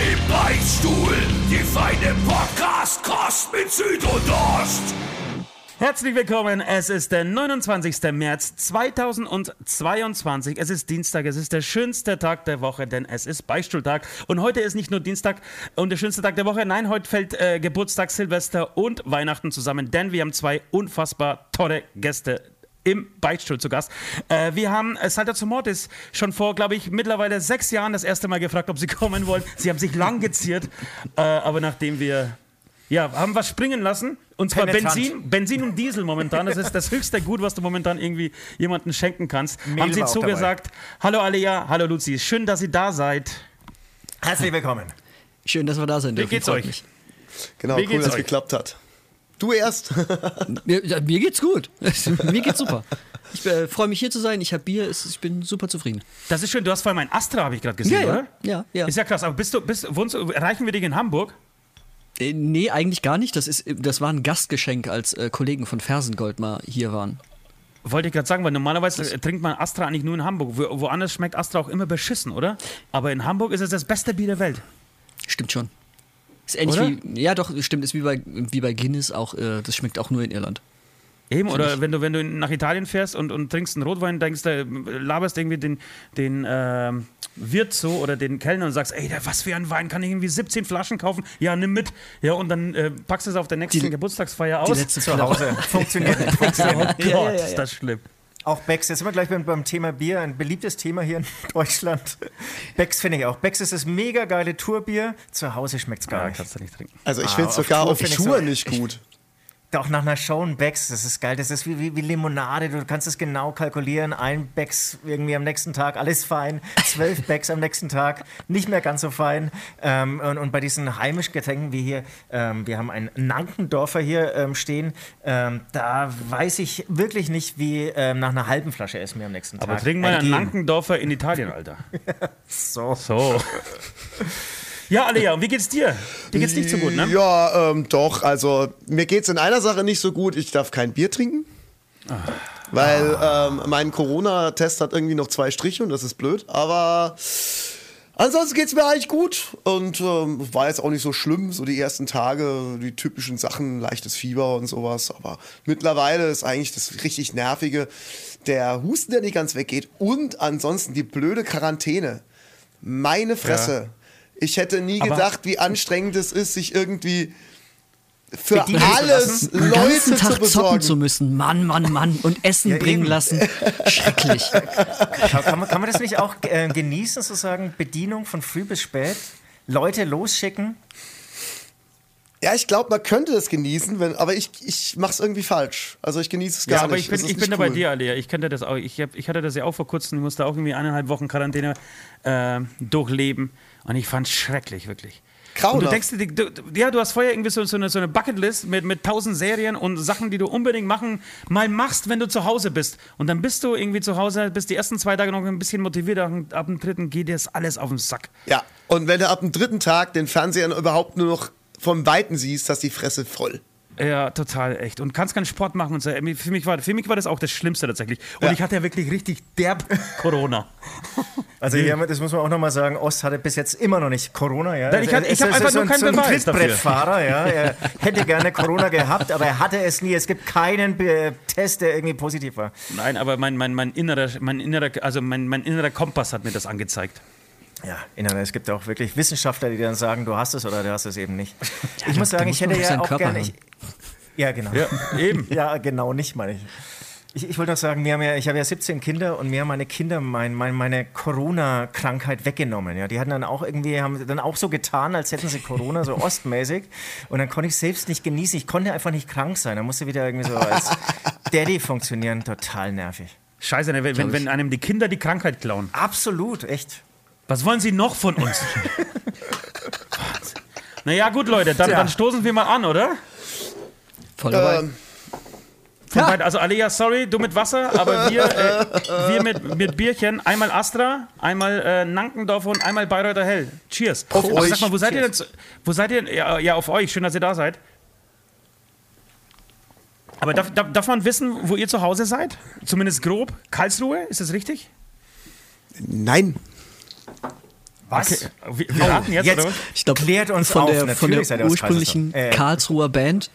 Im Beichtstuhl, die feine Podcast-Kost mit Süd und Ost. Herzlich willkommen. Es ist der 29. März 2022. Es ist Dienstag. Es ist der schönste Tag der Woche, denn es ist Beichtstuhltag. Und heute ist nicht nur Dienstag und der schönste Tag der Woche. Nein, heute fällt äh, Geburtstag, Silvester und Weihnachten zusammen, denn wir haben zwei unfassbar tolle Gäste im Beichtstuhl zu Gast. Äh, wir haben äh, Salta Mortis schon vor, glaube ich, mittlerweile sechs Jahren das erste Mal gefragt, ob sie kommen wollen. Sie haben sich lang geziert, äh, aber nachdem wir ja, haben was springen lassen. Und zwar Benzin, Benzin und Diesel momentan. Das ist das höchste Gut, was du momentan irgendwie jemandem schenken kannst. Mehl haben sie zugesagt. Hallo Alia, hallo Luzi. Schön, dass ihr da seid. Herzlich willkommen. Schön, dass wir da sind. Wie geht's euch? Genau, Wie cool, dass es geklappt hat. Du erst. mir, ja, mir, geht's gut. mir geht's super. Ich äh, freue mich hier zu sein. Ich habe Bier. Ich bin super zufrieden. Das ist schön. Du hast vorhin mein Astra, habe ich gerade gesehen, ja, oder? Ja, ja. Ist ja krass. Aber bist du, bist, wohnst, erreichen wir dich in Hamburg? Äh, nee, eigentlich gar nicht. Das, ist, das war ein Gastgeschenk, als äh, Kollegen von Fersengold mal hier waren. Wollte ich gerade sagen, weil normalerweise das trinkt man Astra eigentlich nur in Hamburg. Wo, woanders schmeckt Astra auch immer beschissen, oder? Aber in Hamburg ist es das beste Bier der Welt. Stimmt schon. Ist ähnlich wie, ja doch, stimmt, ist wie bei, wie bei Guinness auch, äh, das schmeckt auch nur in Irland. Eben, oder wenn du, wenn du nach Italien fährst und, und trinkst einen Rotwein, denkst du, laberst irgendwie den, den äh, Wirt so oder den Kellner und sagst, ey, was für ein Wein, kann ich irgendwie 17 Flaschen kaufen? Ja, nimm mit. Ja, und dann äh, packst du es auf der nächsten die, Geburtstagsfeier aus. Die letzte zu Hause. Funktioniert nicht. Funktioniert. Oh Gott, ja, ja, ja, ist das schlimm. Auch Becks, jetzt sind wir gleich beim, beim, Thema Bier, ein beliebtes Thema hier in Deutschland. Becks finde ich auch. Becks ist das mega geile Tourbier. Zu Hause schmeckt es gar ah, nicht. Kannst du nicht trinken. Also ich ah, finde es sogar auf, auf Tour so, nicht gut. Auch nach einer Show ein Becks, das ist geil. Das ist wie, wie, wie, Limonade. Du kannst es genau kalkulieren. Ein Becks irgendwie am nächsten Tag, alles fein. Zwölf Becks am nächsten Tag, nicht mehr ganz so fein. Ähm, und, und, bei diesen heimischen Getränken wie hier, ähm, wir haben einen Nankendorfer hier ähm, stehen. Ähm, da weiß ich wirklich nicht, wie ähm, nach einer halben Flasche es mir am nächsten Tag. Aber trinken wir einen Nankendorfer in Italien, Alter. so. So. Ja, Alia, und wie geht's dir? Dir geht's nicht so gut, ne? Ja, ähm, doch. Also, mir geht's in einer Sache nicht so gut. Ich darf kein Bier trinken. Ah. Weil ähm, mein Corona-Test hat irgendwie noch zwei Striche und das ist blöd. Aber ansonsten geht's mir eigentlich gut. Und ähm, war jetzt auch nicht so schlimm. So die ersten Tage, die typischen Sachen, leichtes Fieber und sowas. Aber mittlerweile ist eigentlich das richtig Nervige. Der Husten, der nicht ganz weggeht. Und ansonsten die blöde Quarantäne. Meine Fresse. Ja ich hätte nie Aber gedacht, wie anstrengend es ist, sich irgendwie für alles Leute ganzen Tag zu besorgen. zu müssen. Mann, Mann, Mann. Und Essen ja, bringen eben. lassen. Schrecklich. Kann, man, kann, man, das nicht auch äh, genießen, sozusagen? Bedienung von früh bis spät? Leute losschicken? Ja, ich glaube, man könnte das genießen, wenn, aber ich, ich mache es irgendwie falsch. Also ich genieße es gar ja, aber nicht. Ich bin, ich bin da bei dir, Alia. Ich kannte das auch. Ich, hab, ich hatte das ja auch vor kurzem. Ich musste auch irgendwie eineinhalb Wochen Quarantäne äh, durchleben. Und ich fand es schrecklich, wirklich. Grauenhaft. Und du denkst dir, du, ja, du hast vorher irgendwie so, so, eine, so eine Bucketlist mit, mit tausend Serien und Sachen, die du unbedingt machen, mal machst, wenn du zu Hause bist. Und dann bist du irgendwie zu Hause, bist die ersten zwei Tage noch ein bisschen motiviert, und ab dem dritten geht dir das alles auf den Sack. Ja, und wenn du ab dem dritten Tag den Fernseher überhaupt nur noch vom Weiten siehst, hast die Fresse voll. Ja, total, echt. Und kannst keinen Sport machen und so. Für mich war, für mich war das auch das Schlimmste tatsächlich. Und ja. ich hatte ja wirklich richtig derb Corona. Also hier, das muss man auch nochmal sagen, Ost hatte bis jetzt immer noch nicht Corona. Ja. ich, hatte, ich habe einfach so nur keinen so Beweis Trittbrettfahrer, ja. Er hätte gerne Corona gehabt, aber er hatte es nie. Es gibt keinen Test, der irgendwie positiv war. Nein, aber mein, mein, mein innerer, mein innerer, also mein, mein innerer Kompass hat mir das angezeigt. Ja, es gibt auch wirklich Wissenschaftler, die dann sagen, du hast es oder du hast es eben nicht. Ich muss sagen, ich hätte ja auch gerne. Ich, ja, genau. Ja, eben. ja, genau, nicht meine ich. Ich, ich wollte noch sagen, wir haben ja, ich habe ja 17 Kinder und mir haben meine Kinder mein, mein, meine Corona-Krankheit weggenommen. Ja, die hatten dann auch irgendwie, haben dann auch so getan, als hätten sie Corona, so ostmäßig. Und dann konnte ich selbst nicht genießen. Ich konnte einfach nicht krank sein. Da musste wieder irgendwie so als Daddy funktionieren. Total nervig. Scheiße, ne, wenn, wenn, wenn einem die Kinder die Krankheit klauen. Absolut, echt. Was wollen Sie noch von uns? Naja, gut, Leute, dann, Tja. dann stoßen wir mal an, oder? Voll dabei. Ähm, Von beiden, also Alia, sorry, du mit Wasser, aber wir, äh, wir mit, mit Bierchen. Einmal Astra, einmal äh, Nankendorf und einmal Bayreuther Hell. Cheers. Auf aber euch. sag mal, wo seid ihr denn? Wo seid ihr? Ja, ja, auf euch. Schön, dass ihr da seid. Aber darf, darf, darf man wissen, wo ihr zu Hause seid? Zumindest grob. Karlsruhe, ist das richtig? nein. Was? Wir, wir raten jetzt, jetzt- oder? Ich glaube, Klärt uns von auf, der, von der ursprünglichen. Äh. Karlsruher Band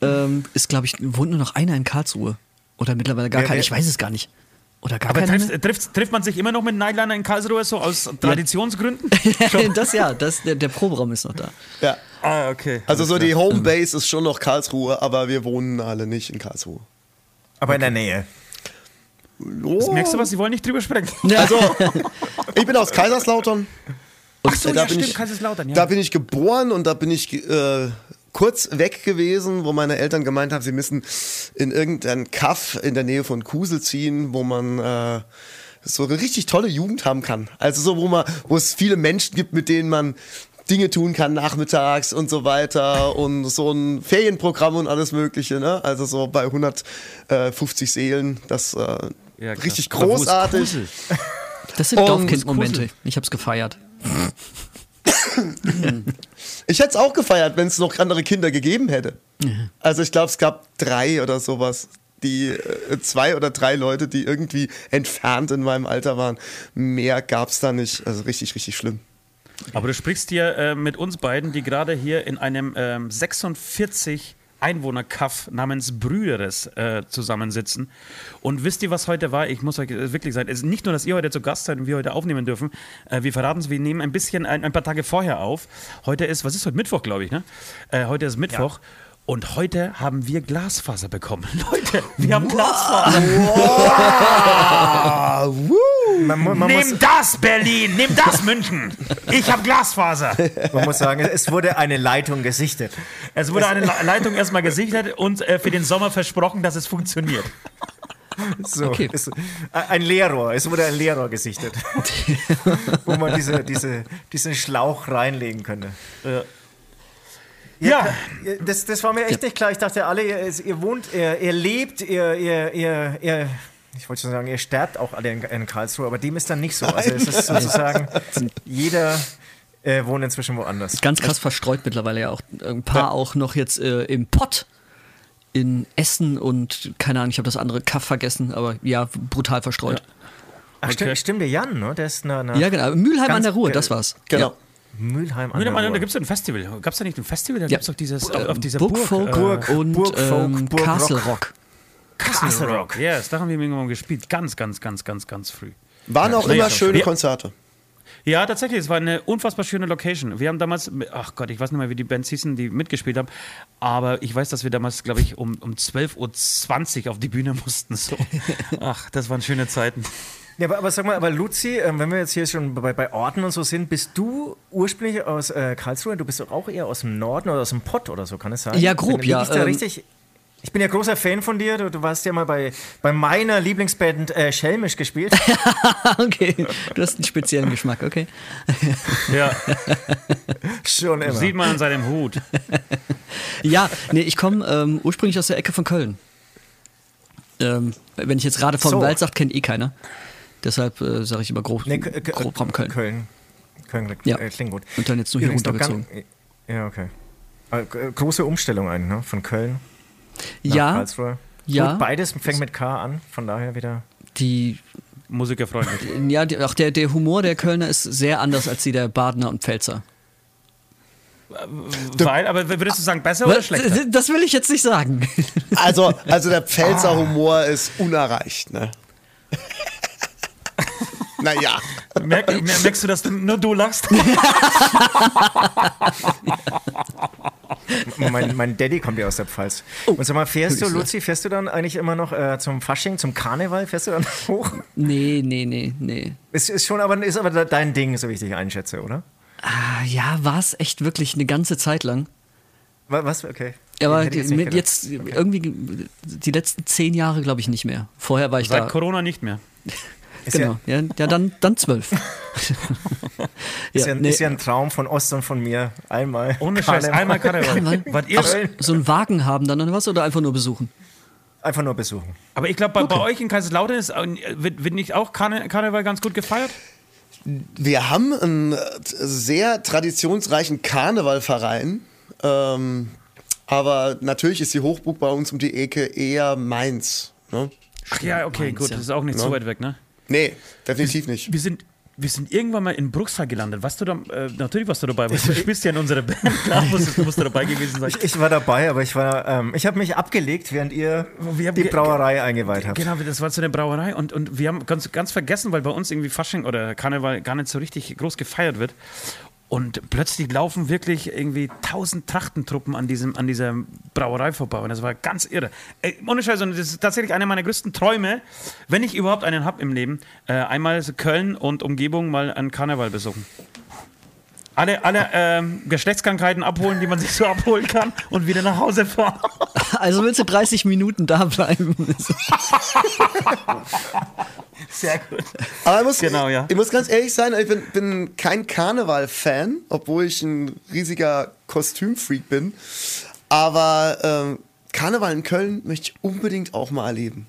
ähm, ist, glaube ich, wohnt nur noch einer in Karlsruhe. Oder mittlerweile gar Wer- keiner. Ich weiß es gar nicht. Oder gar Aber keiner. trifft, trifft, trifft man sich immer noch mit Nightliner in Karlsruhe so aus Traditionsgründen? das ja, das, der, der Proberaum ist noch da. Ja. ah, okay. Also so die Homebase ist schon noch Karlsruhe, aber wir wohnen alle nicht in Karlsruhe. Aber in der Nähe. Oh. Merkst du was? Sie wollen nicht drüber sprechen. Also, ich bin aus Kaiserslautern. Ach so, Äh, da ja, bin stimmt, ich- Kaiserslautern, ja. Da bin ich geboren und da bin ich äh, kurz weg gewesen, wo meine Eltern gemeint haben, sie müssen in irgendeinen Kaff in der Nähe von Kusel ziehen, wo man äh, so eine richtig tolle Jugend haben kann. Also so, wo man, wo es viele Menschen gibt, mit denen man Dinge tun kann nachmittags und so weiter und so ein Ferienprogramm und alles Mögliche. Ne? Also so bei 150 Seelen, das äh, Ja, richtig großartig. Das sind Dorfkind-Momente. Ich hab's gefeiert. Ich hätte es auch gefeiert, wenn es noch andere Kinder gegeben hätte. Also ich glaube, es gab drei oder sowas. Die äh, zwei oder drei Leute, die irgendwie entfernt in meinem Alter waren. Mehr gab es da nicht. Also richtig, richtig schlimm. Aber du sprichst hier äh, mit uns beiden, die gerade hier in einem ähm, 46 Einwohner-Kaff namens Brüderes äh, zusammensitzen. Und wisst ihr, was heute war? Ich muss euch äh, wirklich sagen, es ist nicht nur, dass ihr heute zu Gast seid und wir heute aufnehmen dürfen. Äh, wir verraten es, wir nehmen ein bisschen, ein, ein paar Tage vorher auf. Heute ist, was ist heute? Mittwoch, glaube ich, ne? Äh, heute ist Mittwoch. Und heute haben wir Glasfaser bekommen. Leute, wir haben Glasfaser. Ah, woo. Man, man, Nimm muss, das, Berlin! Nimm das, München! Ich habe Glasfaser! man muss sagen, es wurde eine Leitung gesichtet. Es wurde eine Le- Leitung erstmal gesichert und äh, für den Sommer versprochen, dass es funktioniert. So, Okay. es, ein Leerrohr, es wurde ein Leerrohr gesichtet, wo man diese, diese, diesen Schlauch reinlegen könnte. Ja, Das, das war mir echt nicht klar. Ich dachte, alle, ihr, ihr wohnt, ihr, ihr lebt, ihr, ihr, ihr, ihr, ich wollte schon sagen, ihr sterbt auch alle in, in Karlsruhe, aber dem ist dann nicht so. Also es ist sozusagen, jeder äh, wohnt inzwischen woanders. Ganz krass verstreut mittlerweile ja auch. Ein paar auch noch jetzt äh, im Pott in Essen und keine Ahnung, ich habe das andere Kaff vergessen, aber ja, brutal verstreut. Ach, stimmt, stimmt, der Jan, ne? Der ist eine, eine Ja, genau. Mülheim Ganz an der Ruhr, ge- das war's. Genau. Mülheim an Nur der mal, da Ruhr. gibt es ein Festival. Gab es da nicht ein Festival? Da Ja. gibt es doch dieses, auf, auf dieser Burgfolk Burg. Burg, und Burgfolk, ähm, Burgrock. Castle Rock. Castle Rock. Yes, da haben wir irgendwann gespielt. Ganz, ganz, ganz, ganz, ganz früh. Waren auch Ja, immer ja. schöne Ja. Konzerte. Ja, tatsächlich, es war eine unfassbar schöne Location. Wir haben damals, ach Gott, ich weiß nicht mehr, wie die Bands hießen, die mitgespielt haben, aber ich weiß, dass wir damals, glaube ich, um, um 12.20 Uhr auf die Bühne mussten. So. Ach, das waren schöne Zeiten. Ja, aber, aber sag mal, aber Luzi, ähm, wenn wir jetzt hier schon bei, bei Orten und so sind, bist du ursprünglich aus äh, Karlsruhe? Du bist doch auch eher aus dem Norden oder aus dem Pott oder so, kann es sein? Ja, grob, Lieg ja, Ich, da ähm, richtig, ich bin ja großer Fan von dir. Du, du warst ja mal bei, bei meiner Lieblingsband äh, Schelmisch gespielt. okay, du hast einen speziellen Geschmack, okay. Ja, schon immer. sieht man an seinem Hut. Ja, nee, ich komme ähm, ursprünglich aus der Ecke von Köln. Ähm, wenn ich jetzt gerade vom So. Wald sage, kennt eh keiner. Deshalb äh, sage ich immer grob, Nee, Grobraum Köln. Köln. Köln Ja. äh, klingt gut. Und dann jetzt nur hier Übrigens runtergezogen. ganz- Ja, okay. Äh, große Umstellung eigentlich, ne? Von Köln Ja, Karlsruhe. ja. Gut, beides fängt mit K an, von daher wieder. die, Musikerfreundlich. ja, die, auch der, der Humor der Kölner ist sehr anders als die der Badener und Pfälzer. Weil, aber würdest du sagen, besser oder schlechter? Das will ich jetzt nicht sagen. Also, also der Pfälzer Humor ist unerreicht, ne? Naja. Merk, mer- merkst du, dass du, nur du lachst? mein, mein Daddy kommt ja aus der Pfalz. Oh. Und sag mal, fährst du, Luzi, fährst du dann eigentlich immer noch äh, zum Fasching, zum Karneval? Fährst du dann hoch? Nee, nee, nee, nee. Ist, ist schon aber, ist aber dein Ding, so wie ich dich einschätze, oder? Ah, ja, war es echt wirklich eine ganze Zeit lang. Wa- Was? Okay. Aber nicht mit gedacht. jetzt irgendwie die letzten zehn Jahre glaube ich nicht mehr. Vorher war ich Seit da. Corona nicht mehr. Ist genau. Ja, ja dann, dann zwölf. Ist ja, nee. ist ja ein Traum von Ost und von mir. Einmal. Ohne Scheiß, Karneval. einmal Karneval. Wart ihr, so einen Wagen haben dann oder was oder einfach nur besuchen? Einfach nur besuchen. aber ich glaube, bei, bei euch in Kaiserslautern ist, äh, wird, wird nicht auch Karne, Karneval ganz gut gefeiert? Wir haben einen sehr traditionsreichen Karnevalverein. Ähm, aber natürlich ist die Hochburg bei uns um die Ecke eher Mainz. Ne? Ach ja, okay, Mainz, gut, ja. das ist auch nicht so weit weg, ne? Nee, definitiv nicht. Wir sind, wir sind irgendwann mal in Bruchsal gelandet. Warst du da, äh, natürlich warst du dabei, weil du spielst ja in unserer Band. Klar, musst, musst du dabei gewesen sein. Ich war dabei, aber ich war, ähm, ich habe mich abgelegt, während ihr Wir haben die Brauerei eingeweiht habt. Genau, das war zu der Brauerei und, und wir haben ganz, ganz vergessen, weil bei uns irgendwie Fasching oder Karneval gar nicht so richtig groß gefeiert wird. Und plötzlich laufen wirklich irgendwie tausend Trachtentruppen an, diesem, an dieser Brauerei vorbei. Und das war ganz irre. Ey, ohne Scheiß, und das ist tatsächlich einer meiner größten Träume, wenn ich überhaupt einen habe im Leben, äh, einmal Köln und Umgebung mal einen Karneval besuchen. Alle, alle ähm, Geschlechtskrankheiten abholen, die man sich so abholen kann und wieder nach Hause fahren. Also willst du 30 Minuten da bleiben? Sehr gut. Aber ich muss, Genau, ja. ich muss ganz ehrlich sein, ich bin, bin kein Karneval-Fan, obwohl ich ein riesiger Kostümfreak bin. Aber ähm, Karneval in Köln möchte ich unbedingt auch mal erleben.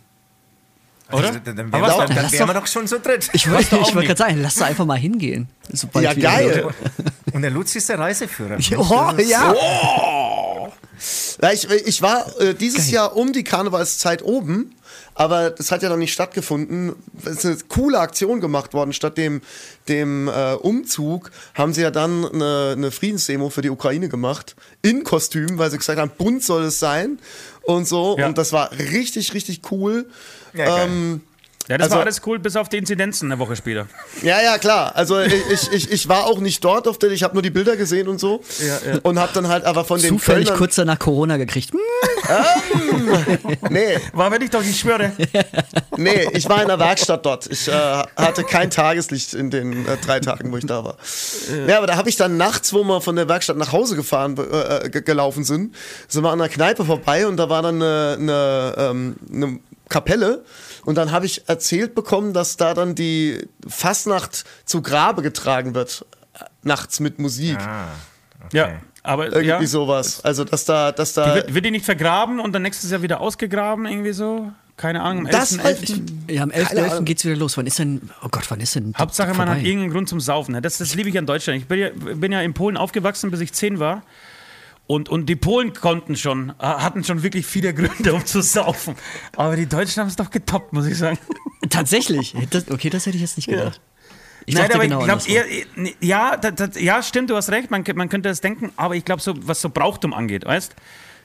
Oder? Also, dann wären wir, was- dann, dann wären wir doch- doch schon so dritt. Ich wollte nicht. gerade sagen, lass da einfach mal hingehen. Sobald Ja, geil. Und der Lutz ist der Reiseführer. Oh, ja. Ja, ich, ich war äh, dieses Jahr um die Karnevalszeit oben, aber das hat ja noch nicht stattgefunden. Es ist eine coole Aktion gemacht worden. Statt dem, dem äh, Umzug haben sie ja dann eine, eine Friedensdemo für die Ukraine gemacht. In Kostüm, weil sie gesagt haben, bunt soll es sein und so. Ja. Und das war richtig, richtig cool. Ja, ähm, Ja, das Also- war alles cool, bis auf die Inzidenzen eine Woche später. Ja, ja, klar. Also ich, ich, ich, war auch nicht dort auf der, ich habe nur die Bilder gesehen und so. Ja, ja. Und habe dann halt aber von den Zufällig Kölnern, kurz danach Corona gekriegt. Hm, Nee, War, wenn ich doch nicht schwöre. nee, ich war in der Werkstatt dort. Ich äh, hatte kein Tageslicht in den äh, drei Tagen, wo ich da war. Ja, aber da habe ich dann nachts, wo wir von der Werkstatt nach Hause gefahren, äh, ge- gelaufen sind, sind wir an einer Kneipe vorbei und da war dann eine, eine, ähm, eine Kapelle. Und dann habe ich erzählt bekommen, dass da dann die Fastnacht zu Grabe getragen wird. äh, Nachts mit Musik. Ah, Ja, aber Irgendwie ja. sowas. Also, dass da, dass Die da. wird, wird die nicht vergraben und dann nächstes Jahr wieder ausgegraben, irgendwie so? Keine Ahnung, am Das 11.11. weiß ich- Ja, am Keine 11.11. Ahnung. geht's wieder los. Wann ist denn, oh Gott, wann ist denn Hauptsache, man vorbei? hat irgendeinen Grund zum Saufen. ne? Das, das liebe ich an Deutschland. Ich bin ja, bin ja in Polen aufgewachsen, bis ich zehn war. Und, und die Polen konnten schon, äh, hatten schon wirklich viele Gründe, um zu saufen. Aber die Deutschen haben es doch getoppt, muss ich sagen. Tatsächlich. Das, okay, das hätte ich jetzt nicht gedacht. Ich Nein, aber genau ich glaube eher, eher- nee, ja, das, das, ja, stimmt, du hast recht, man, man könnte das denken, aber ich glaube, so, was so Brauchtum angeht, weißt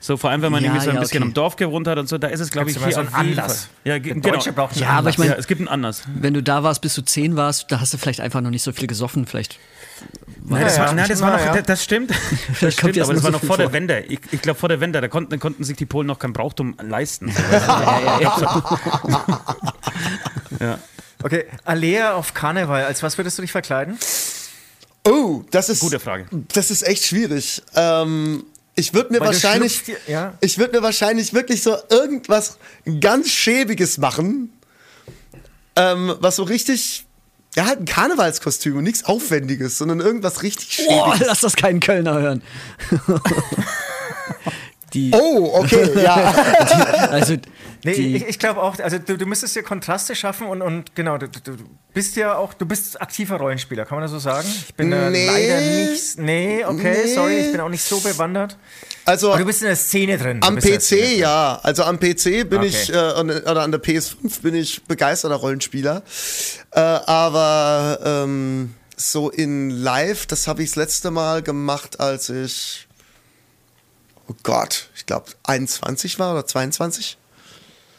So vor allem, wenn man Ja, irgendwie so ein ja, bisschen okay. am Dorf gewohnt hat und so, da ist es, glaube ich, hier so jeden Anlass. Ja, Der genau. Deutsche braucht Ja, aber ich Anlass. meine, ja, es gibt einen Anlass. wenn du da warst, bis du 10 warst, da hast du vielleicht einfach noch nicht so viel gesoffen. Vielleicht Nein, das, Ja, war, ja. nein, das war noch, Ja, ja. das, stimmt. Das kommt stimmt, aber das war noch viel vor der vor. Wende. Ich, ich glaube, vor der Wende, da konnten, konnten sich die Polen noch kein Brauchtum leisten. Okay, Alea auf Karneval, als was würdest du dich verkleiden? Oh, das ist. Gute Frage. Das ist echt schwierig. Ähm, ich würde mir Weil wahrscheinlich. ja. Ich würde mir wahrscheinlich wirklich so irgendwas ganz Schäbiges machen. Ähm, was so richtig. Ja, halt ein Karnevalskostüm und nichts Aufwendiges, sondern irgendwas richtig Schäbiges. lass das keinen Kölner hören. die, Oh, okay, ja. also, Nee, die, ich, ich glaube auch, also du, du müsstest dir Kontraste schaffen und, und genau, du, du, du bist ja auch, du bist aktiver Rollenspieler, kann man das so sagen? Ich bin da Nee. leider nicht, nee, okay, Nee. sorry, ich bin auch nicht so bewandert. Also. Aber du bist in der Szene drin. Du Am PC Szene drin. ja, also am PC bin Okay. ich, äh, oder an der PS5 bin ich begeisterter Rollenspieler. Äh, aber ähm, so in Live, das habe ich das letzte Mal gemacht, als ich, oh Gott, ich glaube 21 war oder 22.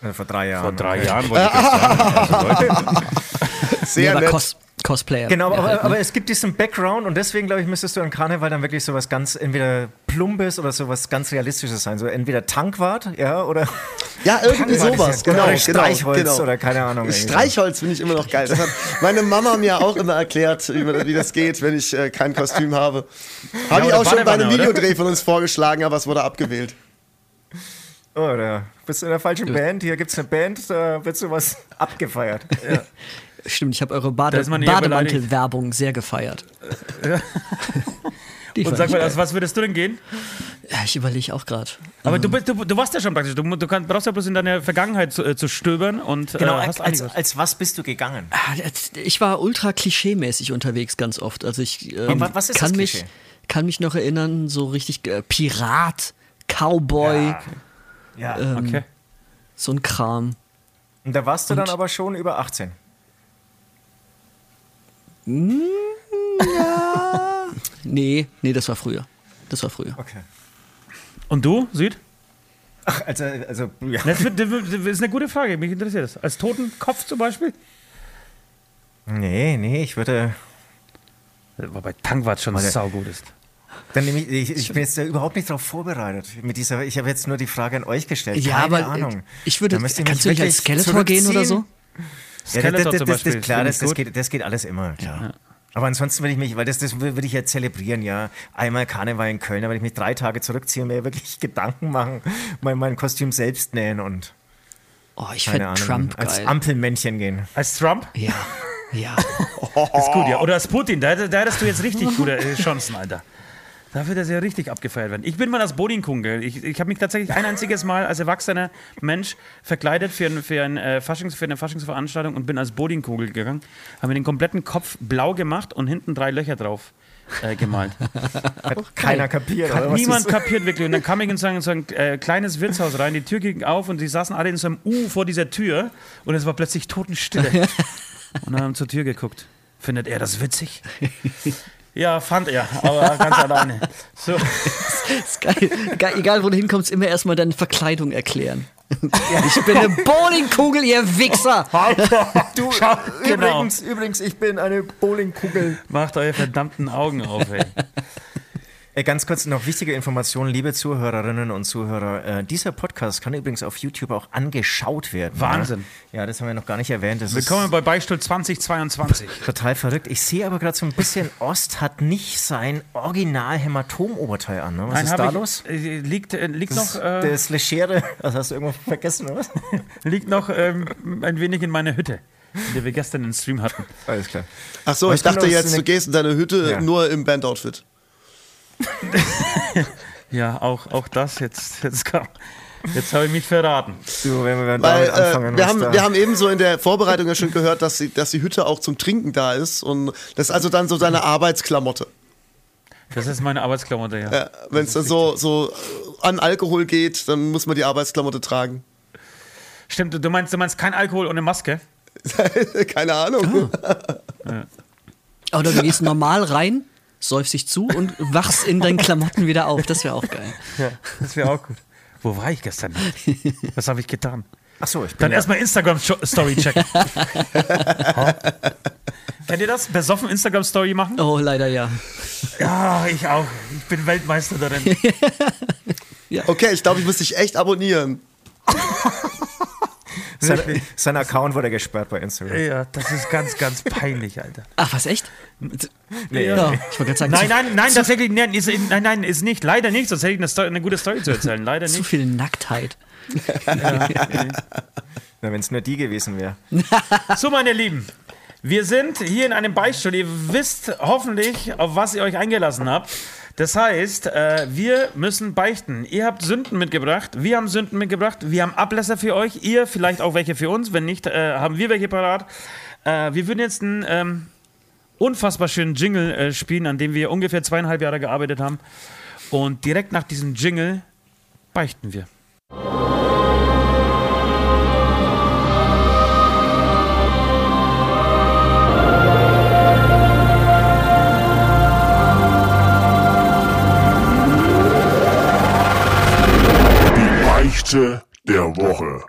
Ja, Vor drei Jahren. Vor drei. Jahren wollte ich jetzt sagen. Also, Leute, Sehr war nett. Cosplayer. Genau, Ja, aber, halt, ne? aber es gibt diesen Background und deswegen, glaube ich, müsstest du an Karneval dann wirklich sowas ganz, entweder Plumpes oder sowas ganz Realistisches sein. So entweder Tankwart, ja, oder. Ja, irgendwie Tankwart sowas, ja- genau. Oder genau, Streichholz genau. oder keine Ahnung. Streichholz finde ich immer noch geil. Das hat meine Mama mir auch immer erklärt, wie, wie das geht, wenn ich äh, kein Kostüm habe. Habe ich oder auch schon bei einem? Videodreh von uns vorgeschlagen, aber es wurde abgewählt. Oh, Oder bist du in der falschen Band. Hier gibt es eine Band, da wird sowas abgefeiert. Stimmt, ich habe eure Bade Bademantel-Werbung sehr gefeiert. Die Und fand sag mal, geil. als was würdest du denn gehen? Ja, ich überlege auch gerade. Aber du, bist, du, du warst ja schon praktisch. Du, du kannst, brauchst ja bloß in deiner Vergangenheit zu, äh, zu stöbern und Genau, äh, als, hast als, als was bist du gegangen? Ah, Ich war ultra klischee-mäßig unterwegs ganz oft. Also ich ähm, wa- was ist kann, das mich, Klischee? kann mich noch erinnern, so richtig äh, Pirat, Cowboy, Ja. ähm, Okay. so ein Kram. Und da warst du dann aber schon über 18. Nee, nee, das war früher. Das war früher. Okay. Und du, Süd? Ach, also, also ja. Das, wird, das ist eine gute Frage. Mich interessiert das. Als Totenkopf zum Beispiel? Nee, nee, ich würde. Wobei Tankwart schon Warte. saugut ist. Dann nehme ich, ich, ich bin jetzt da überhaupt nicht darauf vorbereitet. Mit dieser, ich habe jetzt nur die Frage an euch gestellt. Ja, Keine aber Ahnung. ich würde. Kannst du nicht als Skeletor gehen oder so? Ja, das, Skeletor das, zum das, Beispiel, das, klar, finde das, geht, das geht alles immer. Klar. Aber ansonsten würde ich mich, weil das, das würde ich ja zelebrieren, ja. Einmal Karneval in Köln, da würde ich mich drei Tage zurückziehen und mir wirklich Gedanken machen, mein, mein Kostüm selbst nähen und Oh, ich Ahnung, Trump als geil. Ampelmännchen gehen. Als Trump? Ja, ja. Ist gut, ja. Oder als Putin. Da, da hättest du jetzt richtig gute äh, Chancen, Alter. Da wird das ja richtig abgefeiert werden. Ich bin mal als Bodinkungel. Ich, ich habe mich tatsächlich ein einziges Mal als erwachsener Mensch verkleidet für, ein, für, ein, äh, Faschings, für eine Faschingsveranstaltung und bin als Bodinkugel gegangen. Habe mir den kompletten Kopf blau gemacht und hinten drei Löcher drauf äh, gemalt. Hat keiner kapiert. Hat niemand kapiert wirklich. Und dann kam ich in so ein, so ein äh, kleines Wirtshaus rein, die Tür ging auf und sie saßen alle in so einem U vor dieser Tür und es war plötzlich Totenstille. und haben zur Tür geguckt. Findet er das witzig? Ja, fand er, aber ganz alleine. So, Ist geil. Ge egal, wo du hinkommst, immer erstmal deine Verkleidung erklären. Ich bin eine Bowlingkugel, ihr Wichser! Du, Schau, genau. übrigens, übrigens, ich bin eine Bowlingkugel. macht eure verdammten Augen auf, ey. Äh, ganz kurz noch wichtige Informationen, liebe Zuhörerinnen und Zuhörer. Äh, dieser Podcast kann übrigens auf YouTube auch angeschaut werden. Wahnsinn. Ja, ja das haben wir noch gar nicht erwähnt. Das Willkommen bei Beistuhl 2022. ist total verrückt. Ich sehe aber gerade so ein bisschen, Ost hat nicht sein Original-Hämatom-Oberteil an. Ne? Was ist hab da ich, los? äh, Liegt, äh, liegt Das, noch, äh, das Legere, das hast du irgendwo vergessen, oder was? liegt noch ähm, ein wenig in meiner Hütte, in der wir gestern den Stream hatten. Alles klar. Ach so, ich dachte jetzt, du gehst in deine Hütte Ja. nur im Bandoutfit. Ja, auch, auch das. Jetzt, jetzt, kam- jetzt habe ich mich verraten. Du, wenn wir Weil äh, anfangen, wir, haben, da- wir haben eben so in der Vorbereitung ja schon gehört, dass, sie, dass die Hütte auch zum Trinken da ist. Und das ist also dann so deine Arbeitsklamotte. Das ist meine Arbeitsklamotte, ja. Ja, Wenn es dann so, so an Alkohol geht, dann muss man die Arbeitsklamotte tragen. Stimmt, du meinst, du meinst kein Alkohol ohne Maske? Keine Ahnung. Oder du gehst normal rein, säufst dich zu und wachst in deinen Klamotten wieder auf. Das wäre auch geil. Ja, das wäre auch gut. Wo war ich gestern? Was habe ich getan? Ach so, ich bin Dann ja, erstmal Instagram-Story checken. Kennt ihr das? Besoffen Instagram-Story machen? Oh, leider ja. Ja, ich auch. Ich bin Weltmeister darin. Okay, ich glaube, ich muss dich echt abonnieren. sein, sein Account wurde gesperrt bei Instagram. Ja, das ist ganz, ganz peinlich, Alter. Ach, was, echt? Nee, Ja, ich wollte gerade sagen, Nein, zu, nein, nein, tatsächlich, nein, ist, nein, nein, ist nicht. Leider nicht, sonst hätte ich eine, Story, eine gute Story zu erzählen. Leider zu nicht. viel Nacktheit. Wenn es nur die gewesen wäre. So, meine Lieben, wir sind hier in einem Beistuhl. Ihr wisst hoffentlich, auf was ihr euch eingelassen habt. Das heißt, äh, wir müssen beichten. Ihr habt Sünden mitgebracht, wir haben Sünden mitgebracht, wir haben Ablässer für euch, ihr vielleicht auch welche für uns. Wenn nicht, äh, haben wir welche parat. Äh, wir würden jetzt einen ähm, unfassbar schönen Jingle äh, spielen, an dem wir ungefähr zweieinhalb Jahre gearbeitet haben. Und direkt nach diesem Jingle beichten wir. Beichte der Woche.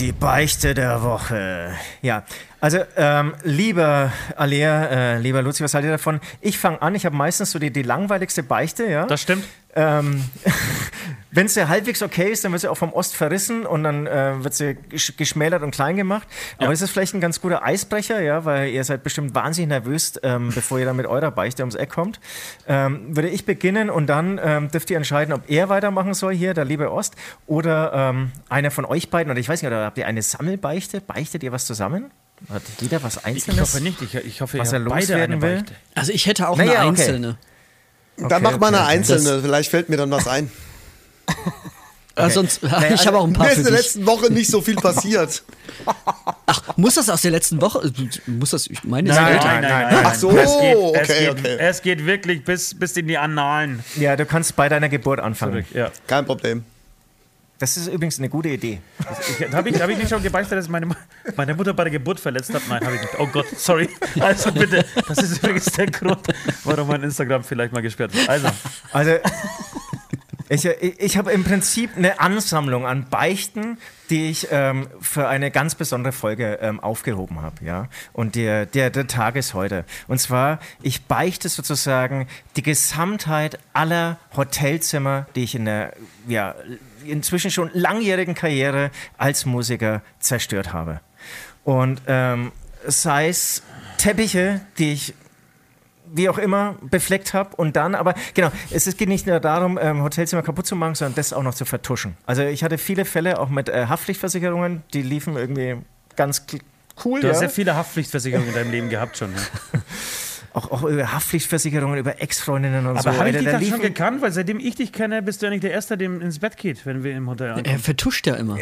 Die Beichte der Woche. Ja, also ähm, lieber Alea, äh, lieber Luzi, was haltet ihr davon? Ich fange an, ich habe meistens so die, die langweiligste Beichte, ja. Das stimmt. Ähm, wenn sie halbwegs okay ist, dann wird sie auch vom Ost verrissen und dann äh, wird sie gesch geschmälert und klein gemacht. Aber Ja. es ist vielleicht ein ganz guter Eisbrecher, ja, weil ihr seid bestimmt wahnsinnig nervös, ähm, bevor ihr dann mit eurer Beichte ums Eck kommt. Ähm, würde ich beginnen und dann ähm, dürft ihr entscheiden, ob er weitermachen soll hier, der liebe Ost, oder ähm, einer von euch beiden. Oder ich weiß nicht, oder habt ihr eine Sammelbeichte? Beichtet ihr was zusammen? Hat jeder was Ich Einzelnes? hoffe nicht. Ich, ich hoffe, Was ihr er loswerden eine will? Beichte. Also ich hätte auch Naja, eine okay. einzelne. Dann mach mal okay, eine okay. einzelne, vielleicht fällt mir dann was ein. Äh, sonst, Naja, ich habe auch ein paar Mir ist in der letzten Woche nicht so viel passiert. Muss das aus der letzten Woche? Muss das? Ich meine, es Nein, nein, nein, nein. Ach so, es geht, es, okay, geht, okay. es geht wirklich bis, bis in die Annalen Ja, du kannst bei deiner Geburt anfangen. zurück. Ja. Kein Problem. Das ist übrigens eine gute Idee. Habe ich, hab ich nicht schon gebeichtet, dass meine, meine Mutter bei der Geburt verletzt hat? Nein, habe ich nicht. Oh Gott, sorry. Also bitte, das ist übrigens der Grund, warum mein Instagram vielleicht mal gesperrt wird. Also, Also, ich, ich, ich habe im Prinzip eine Ansammlung an Beichten, die ich ähm, für eine ganz besondere Folge ähm, aufgehoben habe. Ja? Und der, der, der Tag ist heute. Und zwar, ich beichte sozusagen die Gesamtheit aller Hotelzimmer, die ich in der ja, inzwischen schon langjährigen Karriere als Musiker zerstört habe. Und ähm, sei es Teppiche, die ich wie auch immer befleckt habe und dann, aber genau, es geht nicht nur darum, ähm, Hotelzimmer kaputt zu machen, sondern das auch noch zu vertuschen. Also ich hatte viele Fälle auch mit äh, Haftpflichtversicherungen, die liefen irgendwie ganz cool. du ja. hast ja viele Haftpflichtversicherungen in deinem Leben gehabt schon. Ja. auch, auch über Haftpflichtversicherungen, über Ex-Freundinnen und so. Aber habe ich Alter, dich da dann schon gekannt? Weil seitdem ich dich kenne, bist du ja nicht der Erste, der ins Bett geht, wenn wir im Hotel ankommen. Er vertuscht ja immer.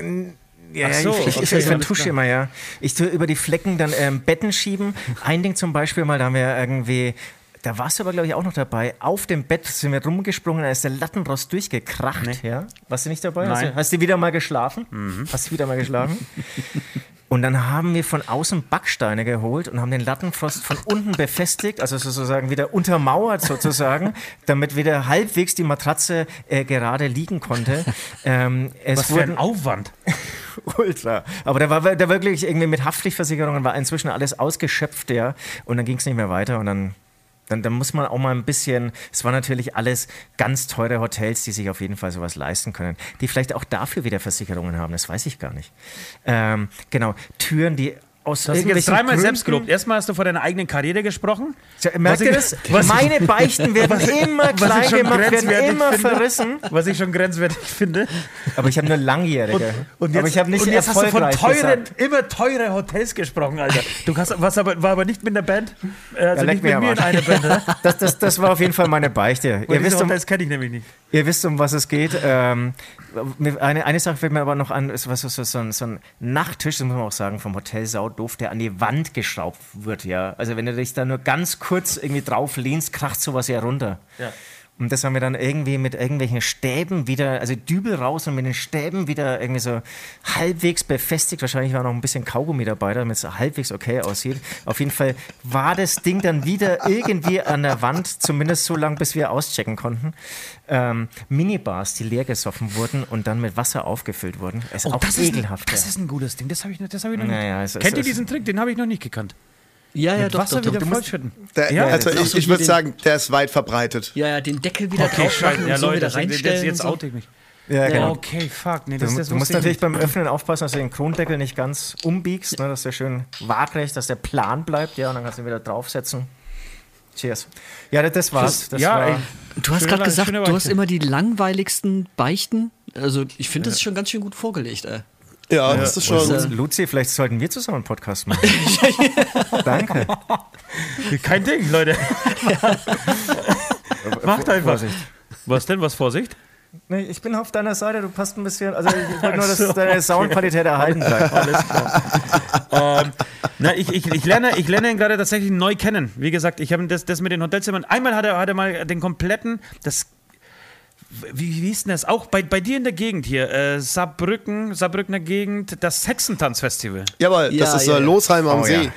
Ja, Ach so, ich, ich, okay, ich vertusche immer, ja. Ich tue über die Flecken dann ähm, Betten schieben. Ein Ding zum Beispiel mal, da haben wir irgendwie, da warst du aber, glaube ich, auch noch dabei. Auf dem Bett sind wir rumgesprungen, da ist der Lattenrost durchgekracht. Ja? Warst du nicht dabei? Hast Nein. du, hast du wieder mal geschlafen? Hast du wieder mal geschlafen? Und dann haben wir von außen Backsteine geholt und haben den Lattenfrost von unten befestigt, also sozusagen wieder untermauert sozusagen, damit wieder halbwegs die Matratze äh, gerade liegen konnte. Ähm, es Was für ein Aufwand. Ultra. Aber da war da wirklich irgendwie mit Haftpflichtversicherungen war inzwischen alles ausgeschöpft, ja. Und dann ging es nicht mehr weiter und dann, dann, dann muss man auch mal ein bisschen, es waren natürlich alles ganz teure Hotels, die sich auf jeden Fall sowas leisten können, die vielleicht auch dafür wieder Versicherungen haben, das weiß ich gar nicht. Ähm, genau, Türen, die aus dich jetzt dreimal Gründen- selbst gelobt. Erstmal hast du vor deiner eigenen Karriere gesprochen. Tja, Merkt ihr das? was Meine Beichten werden immer was klein gemacht, werden immer finde. verrissen. Was ich schon grenzwertig finde. Aber ich habe nur langjährige. Und jetzt, aber ich habe nicht und jetzt hast du von teuren, gesagt. immer teure Hotels gesprochen, Alter. Du hast, was aber, war aber nicht mit der Band, äh, also leck nicht mit mir in einer Band. Ne? Das, das, das war auf jeden Fall meine Beichte. Weil Ihr wisst, um, Hotels kenne ich nämlich nicht. Ihr wisst, um was es geht. Ähm, eine, eine Sache fällt mir aber noch an, ist was, was, was, so, ein, so ein Nachttisch, das muss man auch sagen, vom Hotel Sau doof, der an die Wand geschraubt wird, ja. Also wenn du dich da nur ganz kurz irgendwie drauf lehnst, kracht sowas ja runter. Ja. Und das haben wir dann irgendwie mit irgendwelchen Stäben wieder, also Dübel raus und mit den Stäben wieder irgendwie so halbwegs befestigt. Wahrscheinlich war noch ein bisschen Kaugummi dabei, damit es halbwegs okay aussieht. Auf jeden Fall war das Ding dann wieder irgendwie an der Wand, zumindest so lange, bis wir auschecken konnten. Ähm, Minibars, die leer gesoffen wurden und dann mit Wasser aufgefüllt wurden. Ist auch Oh, das ekelhaft. Ist, ein- das ist ein gutes Ding. Das habe ich, noch- das hab ich noch Naja, nicht. es Kennt ihr es- diesen Trick? Den habe ich noch nicht gekannt. Ja, ja, doch, Wasser doch, doch. wieder Du musst, vollschütten. Der, Ja, also das ich, so ich würde sagen, der ist weit verbreitet. ja, ja, den Deckel wieder Okay, drauf machen Ja, und so Leute, wieder das, jetzt, reinstellen. jetzt so. oute ich mich. Ja, genau. Okay, fuck. Nee, Du, das, das du musst natürlich nicht. beim Öffnen aufpassen, dass du den Krondeckel nicht ganz umbiegst, ne, dass der schön waagrecht, dass der plan bleibt, ja, und dann kannst du ihn wieder draufsetzen. Cheers. Ja, das, das war's. Das ja, war. Du hast gerade gesagt, du hast immer die langweiligsten Beichten. Also, ich finde, das ist schon ganz schön gut vorgelegt, ey. Ja, das ist schon. Äh, Luzi, vielleicht sollten wir zusammen einen Podcast machen. Danke. Kein Ding, Leute. Macht einfach. Vorsicht. Was denn? Was Vorsicht? Nee, ich bin auf deiner Seite, du passt ein bisschen. Also ich wollte nur, dass so, deine Soundqualität erhalten bleibt. Alles klar. ähm, na, ich, ich, ich, lerne, ich lerne ihn gerade tatsächlich neu kennen. Wie gesagt, ich habe das, das mit den Hotelzimmern. Einmal hat er, hat er mal den kompletten, das. Wie, wie ist denn das? Auch bei, bei dir in der Gegend hier, äh, Saarbrücken, Saarbrückner Gegend, das Hexentanzfestival. Jawohl, das Ja, ist ja, äh, ja. Losheim am Oh, See. ja.